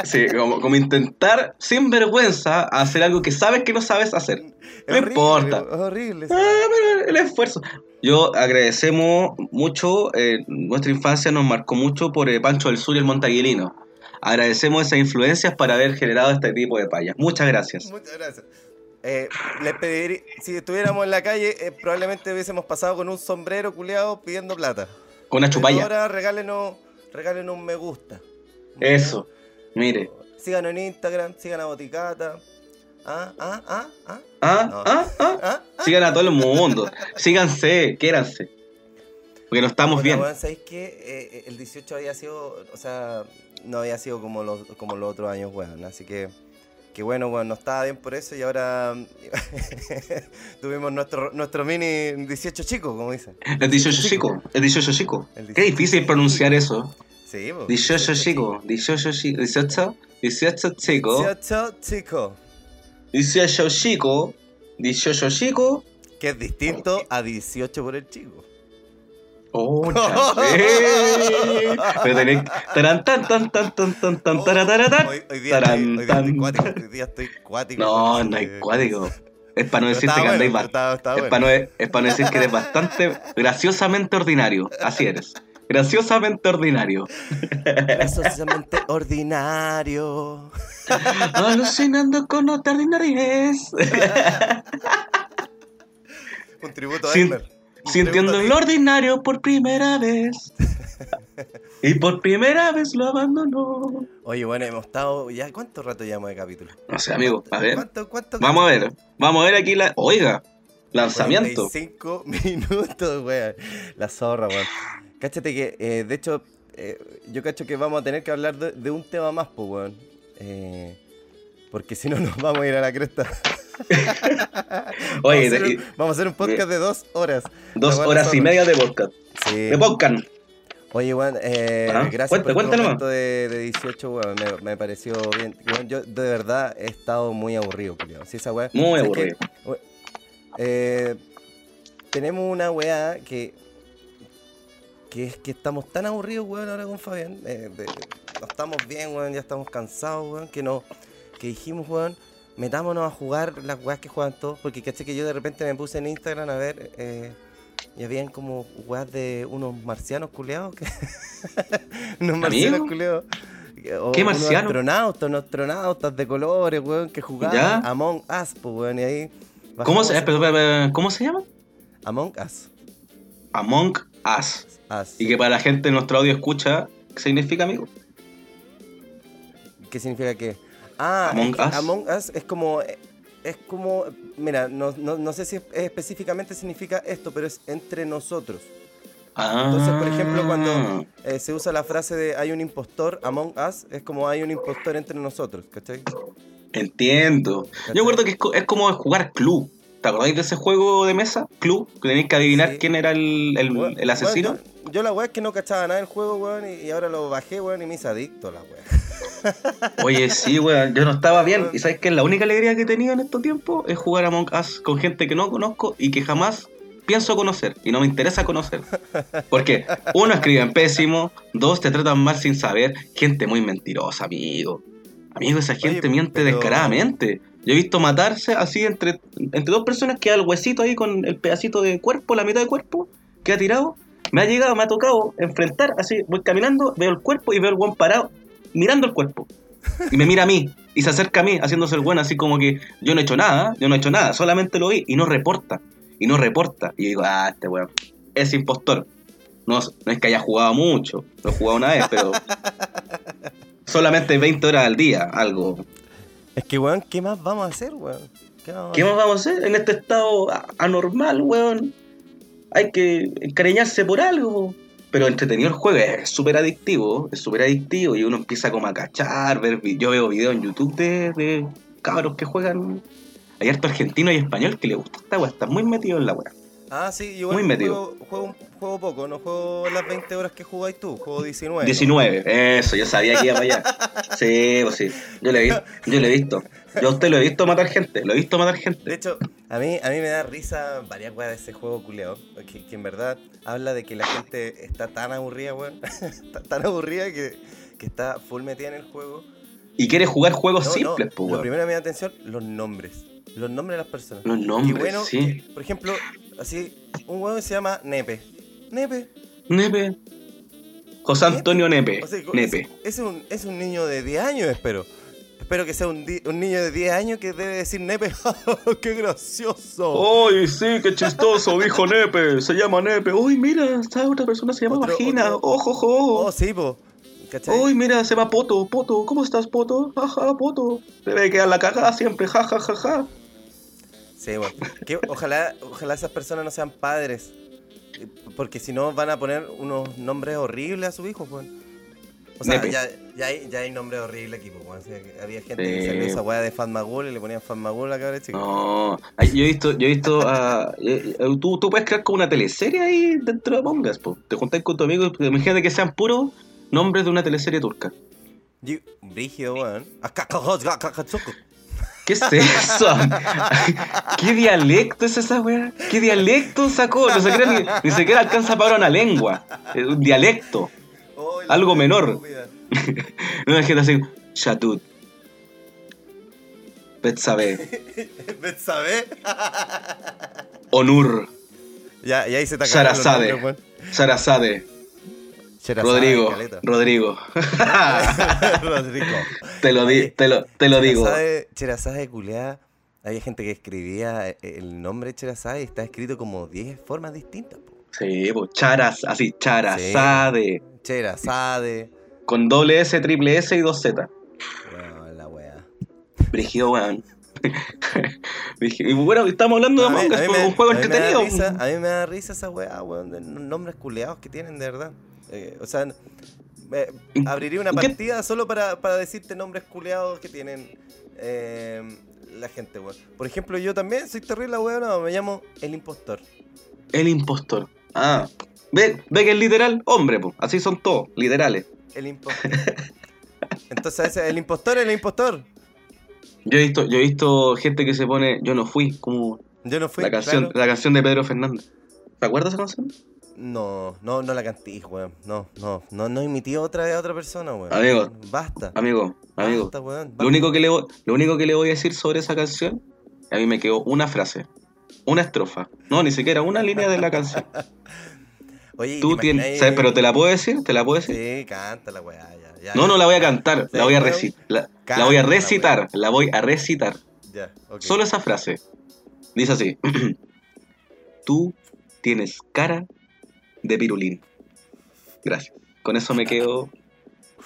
sí, como, como intentar sin vergüenza hacer algo que sabes que no sabes hacer. Es No horrible, importa. Es horrible. Ah, pero el esfuerzo. Yo agradecemos mucho, eh, nuestra infancia nos marcó mucho por eh, Pancho del Sur y el Montaguilino. Agradecemos esas influencias para haber generado este tipo de payas. Muchas gracias. Muchas gracias. Eh, les pediría, si estuviéramos en la calle, eh, probablemente hubiésemos pasado con un sombrero culeado pidiendo plata. Con una Pero chupalla. ahora regálenos, regálenos un me gusta. Eso. Mire. Síganos en Instagram, sigan a Boticata. Ah, ah, ah, ah. Ah, No. ah, ah. ah. Sigan a todo el mundo. Síganse, quiéranse. Porque no estamos Puta, bien. ¿Sabéis qué? Eh, eh, el 18 había sido, o sea, no había sido como los, como los otros años, weón. Así que, que bueno, weón, no estaba bien por eso y ahora tuvimos nuestro, nuestro mini 18 chico, como dicen. El 18 chico. El 18 chico. El Qué 18 difícil pronunciar eso. Sí, po. 18 chico. 18 chico. 18. 18 chico. 18 chico. 18 chico. 18 chico. Que es distinto a 18 por el chico. Oh. Pero tenés. Taran, tan, tan, tan, tan, tan, tan, tara, tara, tan. Hoy, hoy día Taran, estoy, hoy día estoy tan. cuático. Hoy día estoy cuático. No, no hay cuático. Es para no decirte que andáis bueno, estaba- estaba Es bueno. para no, es para no decir que eres bastante graciosamente ordinario. Así eres. Graciosamente ordinario. Graciosamente ordinario. Alucinando con ordinariedad. Un tributo a Sin- Elmer. Sintiendo lo ordinario por primera vez. Y por primera vez lo abandonó. Oye, bueno, hemos estado. ¿Ya cuánto rato llevamos de capítulo? No sé, amigo. A ver. ¿Cuánto, cuánto Vamos a ver. Vamos a ver aquí la. Oiga. Lanzamiento. 45 minutos, weón. La zorra, weón. Cáchate que, eh, de hecho, eh, yo cacho que vamos a tener que hablar de, de un tema más, pues, weón. Eh, porque si no, nos vamos a ir a la cresta. Oye, vamos, a hacer un, vamos a hacer un podcast de dos horas. dos horas y media de podcast. Sí. De podcast. Oye, weón, eh, Ajá. gracias Cuenta- por tu nomás. momento de, de 18, weón. Me, me pareció bien. Weón, yo de verdad he estado muy aburrido, culiao. Sí, esa weá. Muy aburrido. We- eh, tenemos una weá que. Que es que estamos tan aburridos, weón, ahora con Fabián. eh, de- no estamos bien, weón, ya estamos cansados, weón. Que no. Que dijimos, weón, metámonos a jugar las weas que juegan todos. Porque caché que yo de repente me puse en Instagram a ver. eh, y habían como weas de unos marcianos culeados. Que... unos marcianos ¿Amigo? culeados. O ¿Qué marciano? astronautas, unos astronautas de colores, weón, que jugaban ¿Ya? Among Us, pues, weón, y ahí... ¿Cómo se, espera, espera, ¿Cómo se llama? Among Us. Among Us. Us. Y que para la gente de nuestro audio escucha, ¿qué significa, amigo? ¿Qué significa qué? Ah, Among es Us. Among Us es como... Es como... Mira, no, no, no sé si específicamente significa esto, pero es entre nosotros. Entonces, por ejemplo, cuando eh, se usa la frase de hay un impostor Among Us, es como hay un impostor entre nosotros, ¿cachai? Entiendo. Yo recuerdo que es, co- es como jugar Club. ¿Te acordáis de ese juego de mesa? Club, que tenéis que adivinar Sí. quién era el, el- el asesino. yo, yo la weá es que no cachaba nada del juego, weón, y, y ahora lo bajé, weón, y me hice adicto la weá. Oye, sí, weón, yo no estaba bien. Y sabes que la única alegría que he tenido en estos tiempos es jugar a Among Us con gente que no conozco y que jamás pienso conocer. Y no me interesa conocer. Porque, uno, escriben pésimo. Dos, te tratan mal sin saber. Gente muy mentirosa, amigo. Amigo, esa gente Oye, miente pero- descaradamente. Yo he visto matarse así entre, entre dos personas que el huesito ahí con el pedacito de cuerpo, la mitad de cuerpo, que ha tirado. Me ha llegado, me ha tocado enfrentar, así, voy caminando, veo el cuerpo y veo el buen parado, mirando el cuerpo. Y me mira a mí, y se acerca a mí, haciéndose el buen, así como que yo no he hecho nada, yo no he hecho nada, solamente lo vi, y no reporta, y no reporta. Y yo digo, ah, este weón, es impostor. No, no es que haya jugado mucho, lo he jugado una vez, pero solamente 20 horas al día, algo. Es que, weón, ¿qué más vamos a hacer, weón? ¿Qué más vamos a ¿Qué más vamos a hacer en este estado anormal, weón? Hay que encariñarse por algo. Pero entretenido el juego, es súper adictivo, es súper adictivo y uno empieza como a cachar, ver, vi- yo veo videos en YouTube de, de cabros que juegan. Hay harto argentino y español que le gusta esta weá, está muy metido en la weá. Ah, sí, igual Muy metido. Juego, juego, juego poco, no juego las 20 horas que jugáis tú, juego 19. ¿no? 19, eso, yo sabía que iba para allá. Sí, pues sí, yo he visto, yo lo he visto. Yo a usted lo he visto matar gente, lo he visto matar De gente. hecho, a mí, a mí me da risa varias weas de ese juego culeado. Que, que en verdad habla de que la gente está tan aburrida, weón. está tan aburrida que, que está full metida en el juego. Y quiere jugar juegos No, no, simples, pues Lo primero que me da atención, los nombres. Los nombres de las personas. Los y nombres, bueno, sí. por ejemplo, así, un weón se llama Nepe. Nepe. Nepe. José Antonio Nepe. O sea, Nepe. Es, es un, es un niño de 10 años, espero. Espero que sea un, un niño de 10 años que debe decir Nepe. ¡Qué gracioso! ¡Ay, sí, qué chistoso! Dijo Nepe, se llama Nepe. ¡Uy, mira, esta otra persona se llama Otro- Vagina! otro- ¡Ojo, ojo! Oh, sí, po. ¿Cachai? ¡Uy, mira, se llama Poto! ¡Poto! ¿Cómo estás, Poto? ¡Jaja, Poto! Debe quedar la cagada siempre, jaja, jaja. Sí, bueno. Que ojalá, ojalá esas personas no sean padres. Porque si no van a poner unos nombres horribles a sus hijos, pues. O sea, ya, ya, hay, ya hay nombres horribles aquí, pues. O sea, que había gente que Sí. salió esa weá de Fatmagul y le ponían Fatmagul a la cabra chica. No, yo he visto, yo he visto a... eh, tú, tú puedes crear como una teleserie ahí dentro de Among Us, po. Te juntáis con tu amigo y imagínate que sean puros nombres de una teleserie turca. Brígido, weón. ¿Qué es eso? ¿Qué dialecto es esa weá? ¿Qué dialecto sacó? No siquiera, ni, ni siquiera alcanza para una lengua. Un dialecto. Oh, Algo menor. No es gente así. Shatut. Betsabe. ¿Sabes? Onur. Ya, y ahí se te nombres. Sarazade. Cherazade, Rodrigo. Rodrigo. Rodrigo. Te lo, di- te lo, te lo digo. Cherazade, culeada. Había gente que escribía eh, el nombre Cherazade y está escrito como 10 formas distintas. po. Sí, pues charas, así, charazade. Cherazade. Con doble S, triple S y dos Z. Weón, la wea. Brígido, weón. Y bueno, estamos hablando de pues, me- un juego a entretenido. risa- a mí me da risa esa weá, weón, de nombres culeados que tienen, de verdad. Eh, o sea, eh, abriría una ¿Y qué- partida solo para, para decirte nombres culeados que tienen eh, la gente, weón. Por ejemplo, yo también soy terrible, weón, no, me llamo El Impostor. El impostor. Ah. ¿Ve, ve que es literal? Hombre. Así son todos, literales. El Impostor. Entonces, el impostor, el impostor. Yo he visto, yo he visto gente que se pone Yo no fui, como Yo no fui. la canción, claro. la canción de Pedro Fernández. ¿Te acuerdas esa canción? No, no, no la canté, weón. No, no, no, no imití otra a otra persona, weón. Amigo. Basta. Amigo, amigo. Basta, weón. Lo único, que le, lo único que le voy a decir sobre esa canción, a mí me quedó una frase, una estrofa. No, ni siquiera una línea de la canción. Oye, ¿y Tú te tienes, ¿sabes? Pero te la puedo decir, te la puedo decir. Sí, canta la weá, ya, ya. No, no la voy a cantar, la voy a recitar. La, la voy a recitar, la voy a recitar. Ya, ok. Solo esa frase. Dice así. Tú tienes cara de pirulín. Gracias. Con eso me quedo.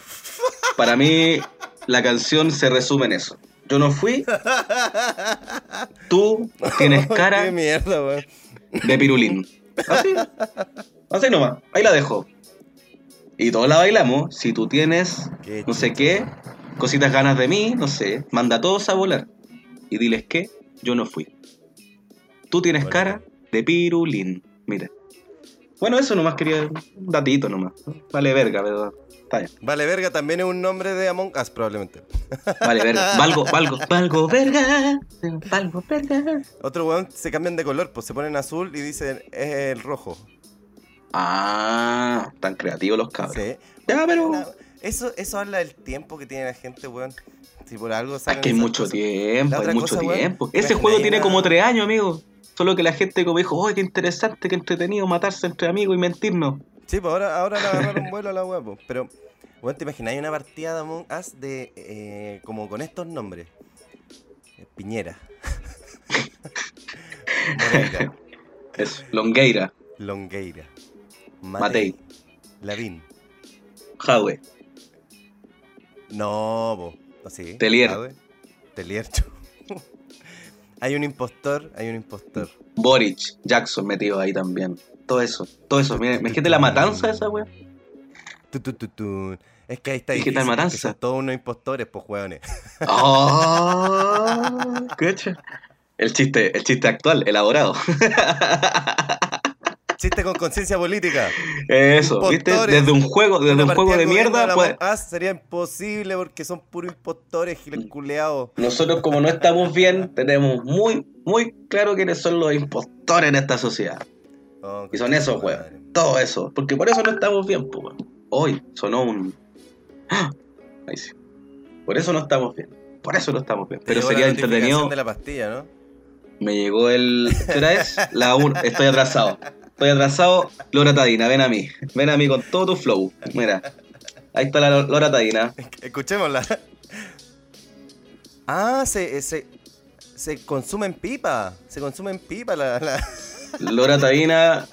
Para mí, la canción se resume en eso. Yo no fui. Tú tienes Qué cara mierda, de pirulín. Así. Así nomás. Ahí la dejo. Y todos la bailamos. Si tú tienes Qué no sé qué, cositas ganas de mí, no sé, manda a todos a volar. Y diles que yo no fui. Tú tienes Bueno. cara de pirulín. Mira. Bueno, eso nomás quería. Un datito nomás. Vale verga, pero. Está bien. Vale, verga también es un nombre de Among Us, probablemente. Vale verga. Valgo, valgo, valgo verga. Valgo verga. Otro weón se cambian de color, pues se ponen azul y dicen es el rojo. Ah, tan creativos los cabros. Sí. Ya, pero. Eso, eso habla del tiempo que tiene la gente, weón. Si por algo Es que hay mucho cosas. tiempo, hay mucho cosa, tiempo. ¿te Ese juego tiene una- como tres años, amigo. Solo que la gente como dijo, ¡ay, qué interesante, qué entretenido matarse entre amigos y mentirnos! Sí, pues ahora, ahora le agarraron vuelo a la weá, pues. Pero, weón, te imaginas, hay una partida de Among Us de, eh, como con estos nombres. Eh, Piñera. Moreira. Es Longueira, Longueira. Matei. Lavín. Jadwe, No, po. Telier. Jadwe. Telier. hay un impostor, hay un impostor. Boric, Jackson metido ahí también. Todo eso, todo eso. Mira, es que la matanza esa wea. Tu, tu, tu, tu. Es que ahí está ¿Y qué difícil, tal porque matanza? Son todos unos impostores, pues, weones. ¡Oh! ¿Cacha? El chiste, el chiste actual, elaborado. Chiste con conciencia política. Eso, ¿viste? Desde un juego, desde un juego de mierda, pues. Us sería imposible porque son puros impostores, culeados. Nosotros como no estamos bien, tenemos muy, muy claro quiénes son los impostores en esta sociedad. Oh, Y son esos, weón. Todo eso. Porque por eso no estamos bien, pues. Hoy sonó un. ¡Ah! Ahí sí. Por eso no estamos bien. Por eso no estamos bien. Te Pero sería la entretenido. de la pastilla, ¿no? Me llegó el. ¿Qué hora es? La 1. Estoy atrasado. Estoy atrasado. Lora Tadina, ven a mí. Ven a mí con todo tu flow. Mira. Ahí está la Lora Tadina. Escuchémosla. Ah, se, se, se consume en pipa. Se consume en pipa la. la- Lora Tadina.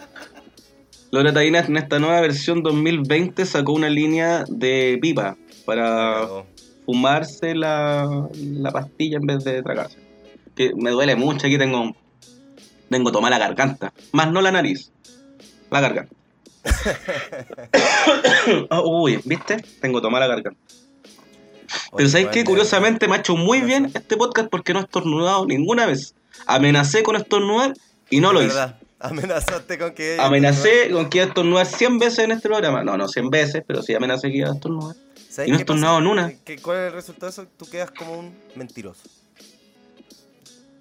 Lora Tadina en esta nueva versión 2020 sacó una línea de pipa para fumarse la, la pastilla en vez de tragarse. Que me duele mucho, aquí tengo tengo tomada la garganta, más no la nariz, la garganta. Ah, Uy, ¿viste? Tengo tomada la garganta. Pero Oye, ¿sabes weón, qué? de Curiosamente me ha hecho muy ¿Qué bien este podcast porque no he estornudado ninguna vez. Amenacé con estornudar y no lo verdad, hice. Amenazaste con que. Amenacé con que iba a estornudar 100 veces en este programa. No, no 100 veces, pero sí amenacé que iba a estornudar. ¿Sabes y no he estornudado en una. ¿Qué- ¿Cuál es el resultado de eso? Tú quedas como un mentiroso.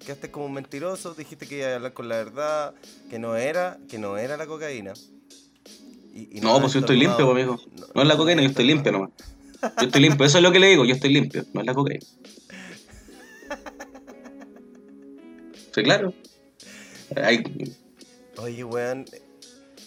Quedaste como un mentiroso, dijiste que iba a hablar con la verdad, que no era, que no era la cocaína. Y- y No, pues yo estoy limpio, estornudado. pues, amigo. No es la cocaína, yo estoy limpio nomás. Yo estoy limpio, eso es lo que le digo, yo estoy limpio, no es la cocaína. Sí, claro. Hay- Oye, weón.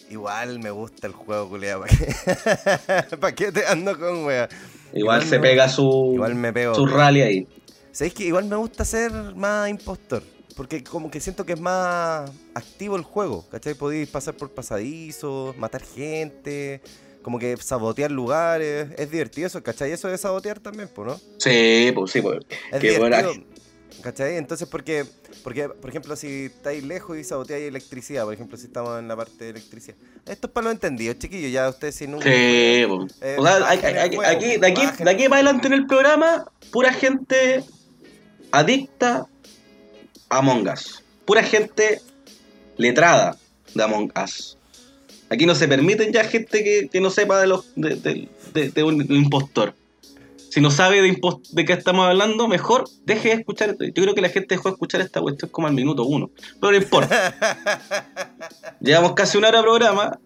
Igual me gusta el juego, culiado. ¿Para qué? ¿Pa' qué te ando con wea? Igual, Igual se me- pega su, Igual me pego. su rally ahí. ¿Sabéis que igual me gusta ser más impostor? Porque como que siento que es más activo el juego, ¿cachai? Podéis pasar por pasadizos, matar gente, como que sabotear lugares. Es divertido eso, ¿cachai? Eso de sabotear también, pues, ¿no? Sí, pues sí, pues. Es Qué divertido, ¿cachai? Entonces, porque, porque, por ejemplo, si estáis lejos y saboteáis electricidad, por ejemplo, si estamos en la parte de electricidad. Esto es para los entendidos, chiquillos, ya ustedes si nunca... Sí, pues. Eh, O sea, hay- el hay- juego, aquí, de, aquí, de aquí para adelante en el programa, pura gente adicta a Among Us. Pura gente letrada de Among Us. Aquí no se permiten ya gente que, que no sepa de, los, de, de- de- de un impostor. Si no sabe de, de qué estamos hablando, mejor deje de escuchar. Yo creo que la gente dejó de escuchar esta cuestión como al minuto uno. Pero no importa. Llevamos casi una hora de programa.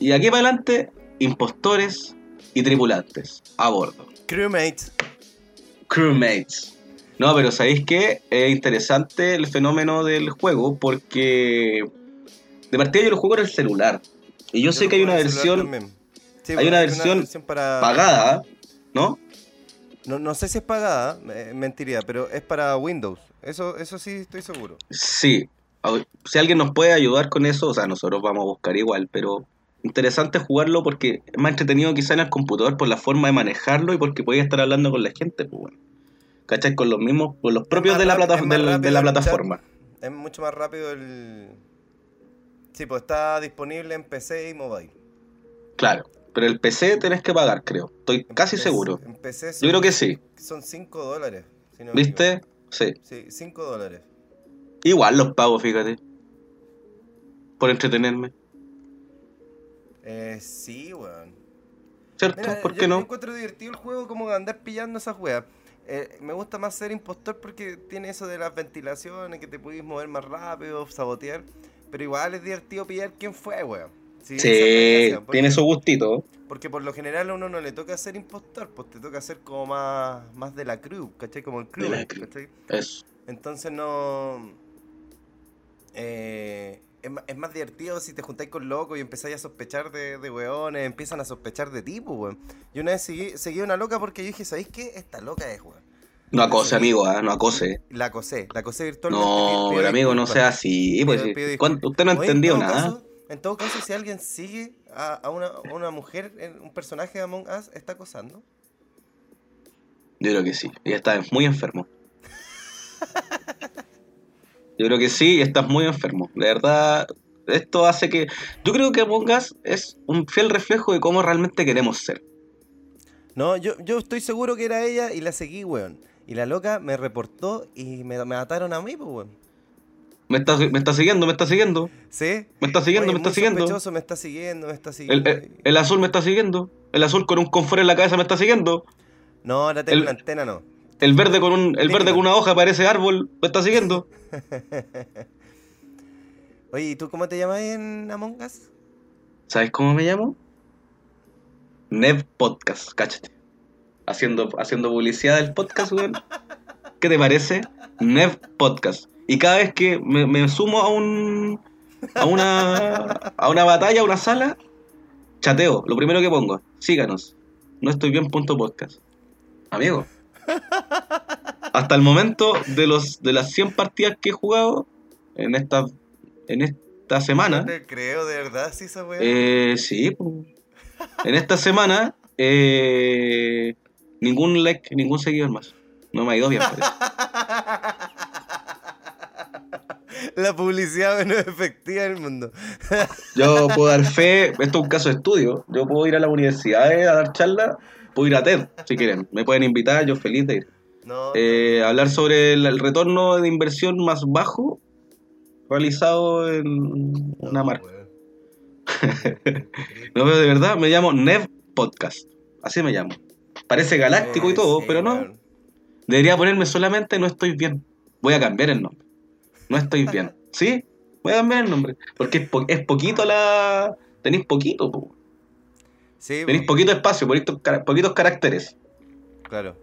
Y aquí para adelante, impostores y tripulantes a bordo. Crewmates. Crewmates. No, pero ¿sabéis qué? Es interesante el fenómeno del juego porque de partida yo lo juego en el celular. Y yo, sé que hay juego una versión. Sí, hay pues, una versión para... pagada, ¿no? No, no sé si es pagada, eh, mentiría, pero es para Windows. Eso, eso sí estoy seguro. Sí. Si alguien nos puede ayudar con eso, o sea, nosotros vamos a buscar igual, pero interesante jugarlo porque es más entretenido quizá en el computador por la forma de manejarlo y porque podéis estar hablando con la gente, pues bueno. ¿Cachai? Con los mismos, con los propios de la, plata- del- de la plataforma. Es mucho más rápido el... Sí, pues está disponible en PC y mobile. Claro. Pero el PC tenés que pagar, creo. Estoy En casi PC seguro. En PC son, Yo creo que sí. son 5 dólares. si no me equivoco. ¿Viste? Sí. Sí, 5 dólares. Igual los pago, fíjate. Por entretenerme. Eh, sí, weón. ¿Cierto? Mira, ¿Por yo qué no? encuentro divertido el juego como andar pillando esas weas. Eh, me gusta más ser impostor porque tiene eso de las ventilaciones, que te puedes mover más rápido, sabotear. Pero igual es divertido pillar quién fue, weón. Sí, porque- tiene su gustito. Porque por lo general a uno no le toca ser impostor, pues te toca ser como más, más de la crew, ¿cachai? Como el crew. ¿cachai? Eso. Entonces no... eh, es, es más divertido si te juntáis con locos y empezáis a sospechar de, de weones, empiezan a sospechar de ti, weón. Yo una vez seguí, seguí una loca porque yo dije, ¿sabéis qué? Esta loca es, weón. No acose, amigo, ¿ah? no acose. La acosé, la acosé virtualmente. No, pero amigo, no sea así. Pues, Pido- pido ¿cuánto- disculpas. usted no ha Oye, en entendido todo nada. caso- en todo caso, si alguien sigue a, a una, a una mujer, un personaje de Among Us, está acosando. Yo creo que sí. Y está muy enfermo. Yo creo que sí, y estás muy enfermo. De verdad, esto hace que. Yo creo que Among Us es un fiel reflejo de cómo realmente queremos ser. No, yo, yo estoy seguro que era ella y la seguí, weón. Y la loca me reportó y me, me mataron a mí, pues, weón. Me está, me está siguiendo, me está siguiendo. ¿Sí? Me está siguiendo, Oye, me está siguiendo. me está siguiendo, me está El, siguiendo. el- el azul me está siguiendo. El azul con un confort en la cabeza me está siguiendo. No, ahora tengo el- la antena, no. El verde con un, el verde con una hoja parece árbol me está siguiendo. Oye, ¿y tú cómo te llamas en Among Us? ¿Sabes cómo me llamo? Nev Podcast, cáchate. Haciendo, haciendo publicidad del podcast, weón. ¿Qué te parece? Nev Podcast. Y cada vez que me, me sumo a un. a una. a una batalla, a una sala, chateo. Lo primero que pongo, síganos. No estoy bien punto podcast. Amigo. Hasta el momento de los de las 100 partidas que he jugado en esta en esta semana. No te creo, de verdad, sí, esa weá. Eh, sí, en esta semana eh, ningún like, ningún seguidor más. No me ha ido bien. parece. La publicidad menos efectiva del mundo. Yo puedo dar fe, esto es un caso de estudio. Yo puedo ir a la universidad a dar charlas, puedo ir a TED si quieren. Me pueden invitar, yo feliz de ir. No, Eh, hablar sobre el, el retorno de inversión más bajo realizado en una no, marca. weón. No, pero de verdad me llamo Nev Podcast. Así me llamo. Parece galáctico y todo, sí, pero no. Debería ponerme solamente no estoy bien. Voy a cambiar el nombre. No estoy bien. ¿Sí? Voy a cambiar el nombre. Porque es, po- es poquito la. Tenéis poquito, po. Sí, Tenéis poquito espacio, poquito cara- poquitos caracteres. claro.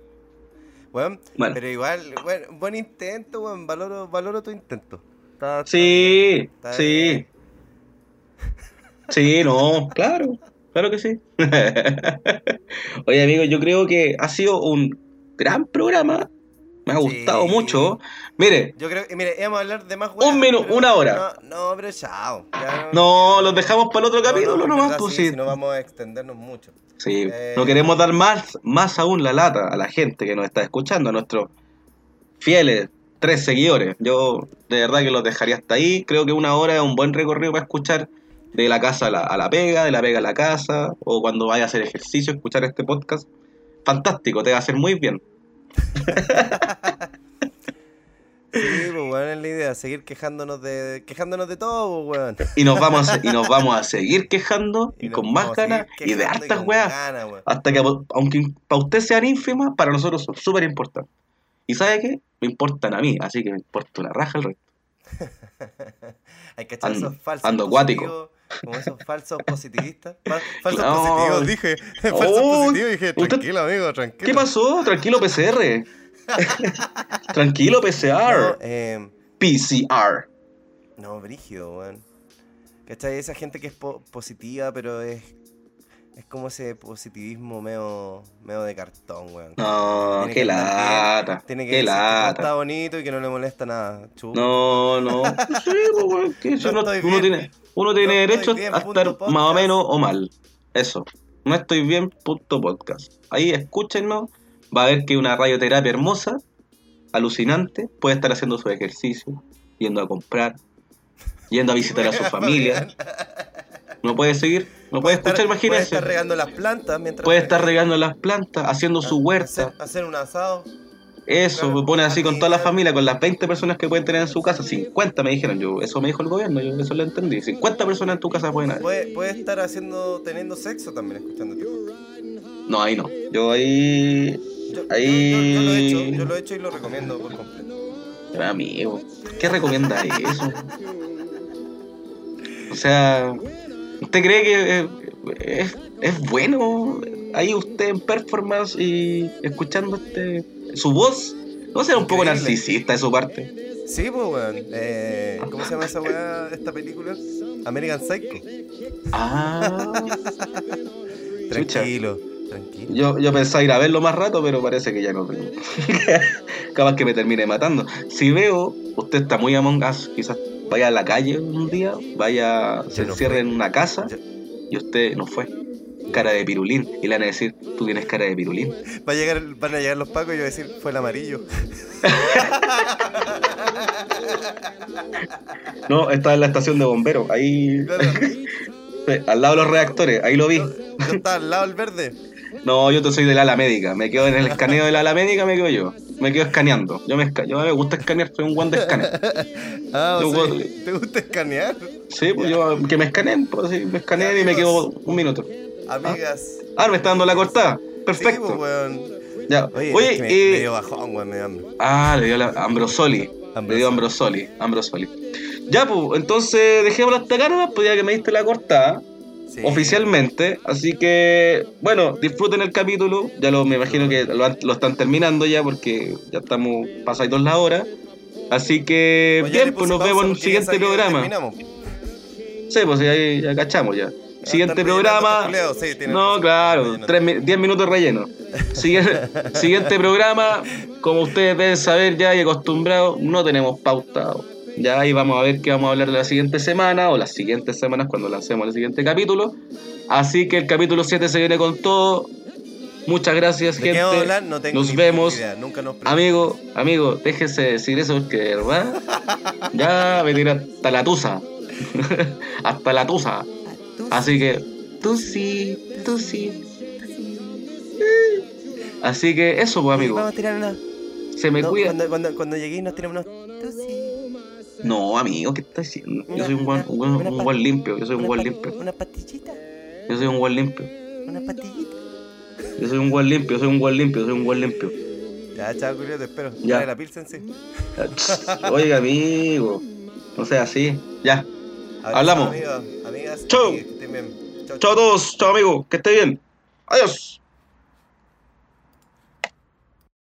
Bueno, Bueno. pero igual, bueno, buen intento, weón. Valoro, valoro tu intento. Está- Sí, está sí. Sí, no, claro, claro que sí. Oye, amigo, yo creo que ha sido un gran programa. Me ha Sí. gustado mucho. Mire, Yo creo que, mire, íbamos a hablar de más Un minuto, una hora. No, no, pero chao. Ya no, los dejamos para el otro No, capítulo no, nomás, verdad pues sí, sí. si no vamos a extendernos mucho. Sí, Eh, no queremos dar más, más aún la lata a la gente que nos está escuchando, a nuestros fieles tres seguidores. Yo de verdad que los dejaría hasta ahí. Creo que una hora es un buen recorrido para escuchar de la casa a la, a la pega, de la pega a la casa, o cuando vaya a hacer ejercicio, escuchar este podcast. Fantástico, te va a hacer muy bien. Sí, pues weón, es la idea, seguir quejándonos de quejándonos de todo, pues weón. Y nos vamos a, y nos vamos a seguir quejando y, nos con más ganas y de hartas weas. ganas, weón. Hasta que, aunque para usted sean ínfimas, para nosotros son súper importantes. ¿Y sabe qué? Me importan a mí, así que me importa una raja el resto. Hay que echar esos falsos ando acuático. Como esos falsos positivistas. Fa- falsos No. positivos, dije. falsos Oh, positivos, dije. usted- Tranquilo, amigo, tranquilo. ¿Qué pasó? Tranquilo PCR. Tranquilo No, PCR. eh, PCR. no, brígido, weón. ¿Cachai? Esa gente que es po- positiva, pero es. Es como ese positivismo medio, medio de cartón, weón. No, Tiene qué que bien, lata. Tiene que Qué decir que está lata. bonito y que no le molesta nada. Chu. No, no. Sí, pues, weón, que eso No no- estoy uno bien. tiene, uno tiene No derecho a estar más o menos o mal. Eso. No estoy bien, punto podcast. Ahí escúchenos. Va a ver que una radioterapia hermosa, alucinante, puede estar haciendo su ejercicio, yendo a comprar, yendo a visitar a su familia. No puede seguir, no puede escuchar, Puede imagínense. estar regando las plantas mientras. Puede estar regando las plantas, haciendo su huerta. Hacer, hacer un asado. Eso, Claro, me pone así con toda la familia. con las 20 personas que pueden tener en su casa. 50 me dijeron, yo eso me dijo el gobierno, yo eso lo entendí. 50 personas en tu casa pueden haber. Puede, puede estar haciendo, teniendo sexo también escuchando podcast. No, ahí no. Yo ahí. Yo, yo- Ahí- yo- yo lo he hecho, yo lo he hecho y lo recomiendo por completo. Amigo, ¿qué recomienda eso? O sea, ¿usted cree que eh, es, es bueno ahí usted en performance y escuchando este su voz? ¿No será un poco narcisista de su parte? Sí, pues, weón. Eh, ¿Cómo se llama esa weá de esta película? American Psycho. Ah. Tranquilo, tranquilo. Yo, yo pensaba ir a verlo más rato, pero parece que ya no tengo. Capaz que me termine matando. Si veo, usted está muy Among Us, quizás vaya a la calle un día, vaya, se encierre en una casa y usted no fue. Cara de pirulín. Y le van a decir, tú tienes cara de pirulín. Va a llegar, van a llegar los pacos y yo voy a decir, fue el amarillo. No, está en la estación de bomberos, ahí, Claro. al lado de los reactores, ahí lo vi. Yo, yo estaba al lado del verde. No, yo te soy del ala médica, me quedo en el escaneo del ala médica, me quedo yo. Me quedo escaneando. Yo me, esca- yo me gusta escanear, soy un guan de escaneo. Ah, Yo o sea, ¿te gusta escanear? Sí, pues yo que me escaneen, pues sí, me escaneen y me quedo un minuto. Amigas. Ah, me está dando la cortada. Sí, Perfecto. pues, ya. Oye, Oye, es que eh, me dio bajón, weón, me dio hambre. Ah, le dio la Ambrosoli. Le dio Ambrosoli. Ambrosoli. Ya, pues, entonces dejémoslo hasta acá pues ya que me diste la cortada Sí. oficialmente. Así que, bueno, disfruten el capítulo. Ya lo me imagino que lo, están terminando ya porque ya estamos pasaditos la hora. Así que, Pues bien, pues nos vemos en un siguiente programa. Sí, pues ya, ya cachamos ya. Siguiente programa. culiados, sí, No, claro, rellenando. tres mi- 10 minutos relleno. Siguiente, siguiente programa, como ustedes deben saber ya y acostumbrados, no tenemos pauta. Ya ahí vamos a ver qué vamos a hablar la siguiente semana o las siguientes semanas cuando lancemos el siguiente capítulo. Así que el capítulo 7 se viene con todo. Muchas gracias, ¿De gente. No Nos vemos. Nunca nos. Amigo, amigo, déjese decir eso porque de verdad ya me tiré hasta la tusa. hasta la tusa. Así que, tú sí, tú sí. Así que eso, pues, amigo. Vamos a tirar una. Se me no, cuida. Cuando, cuando, cuando lleguéis nos tiramos unos. Tú sí. No, amigo, ¿qué estás diciendo? Yo soy un buen, un buen, una un pa- buen limpio. Yo soy un buen limpio. Una pastillita. Yo soy un buen limpio. Una pastillita. Yo soy un buen limpio. Yo soy un buen limpio. Yo soy un buen limpio. Ya, chao, Julio, te espero. Ya. Trae la pilsen, sí. Oiga, amigo. No sea así. Ya. Hablamos. Amigos, amigas. Chau. amigues, que estén bien. Chau, a todos. Chao, amigo. Que esté bien. Adiós.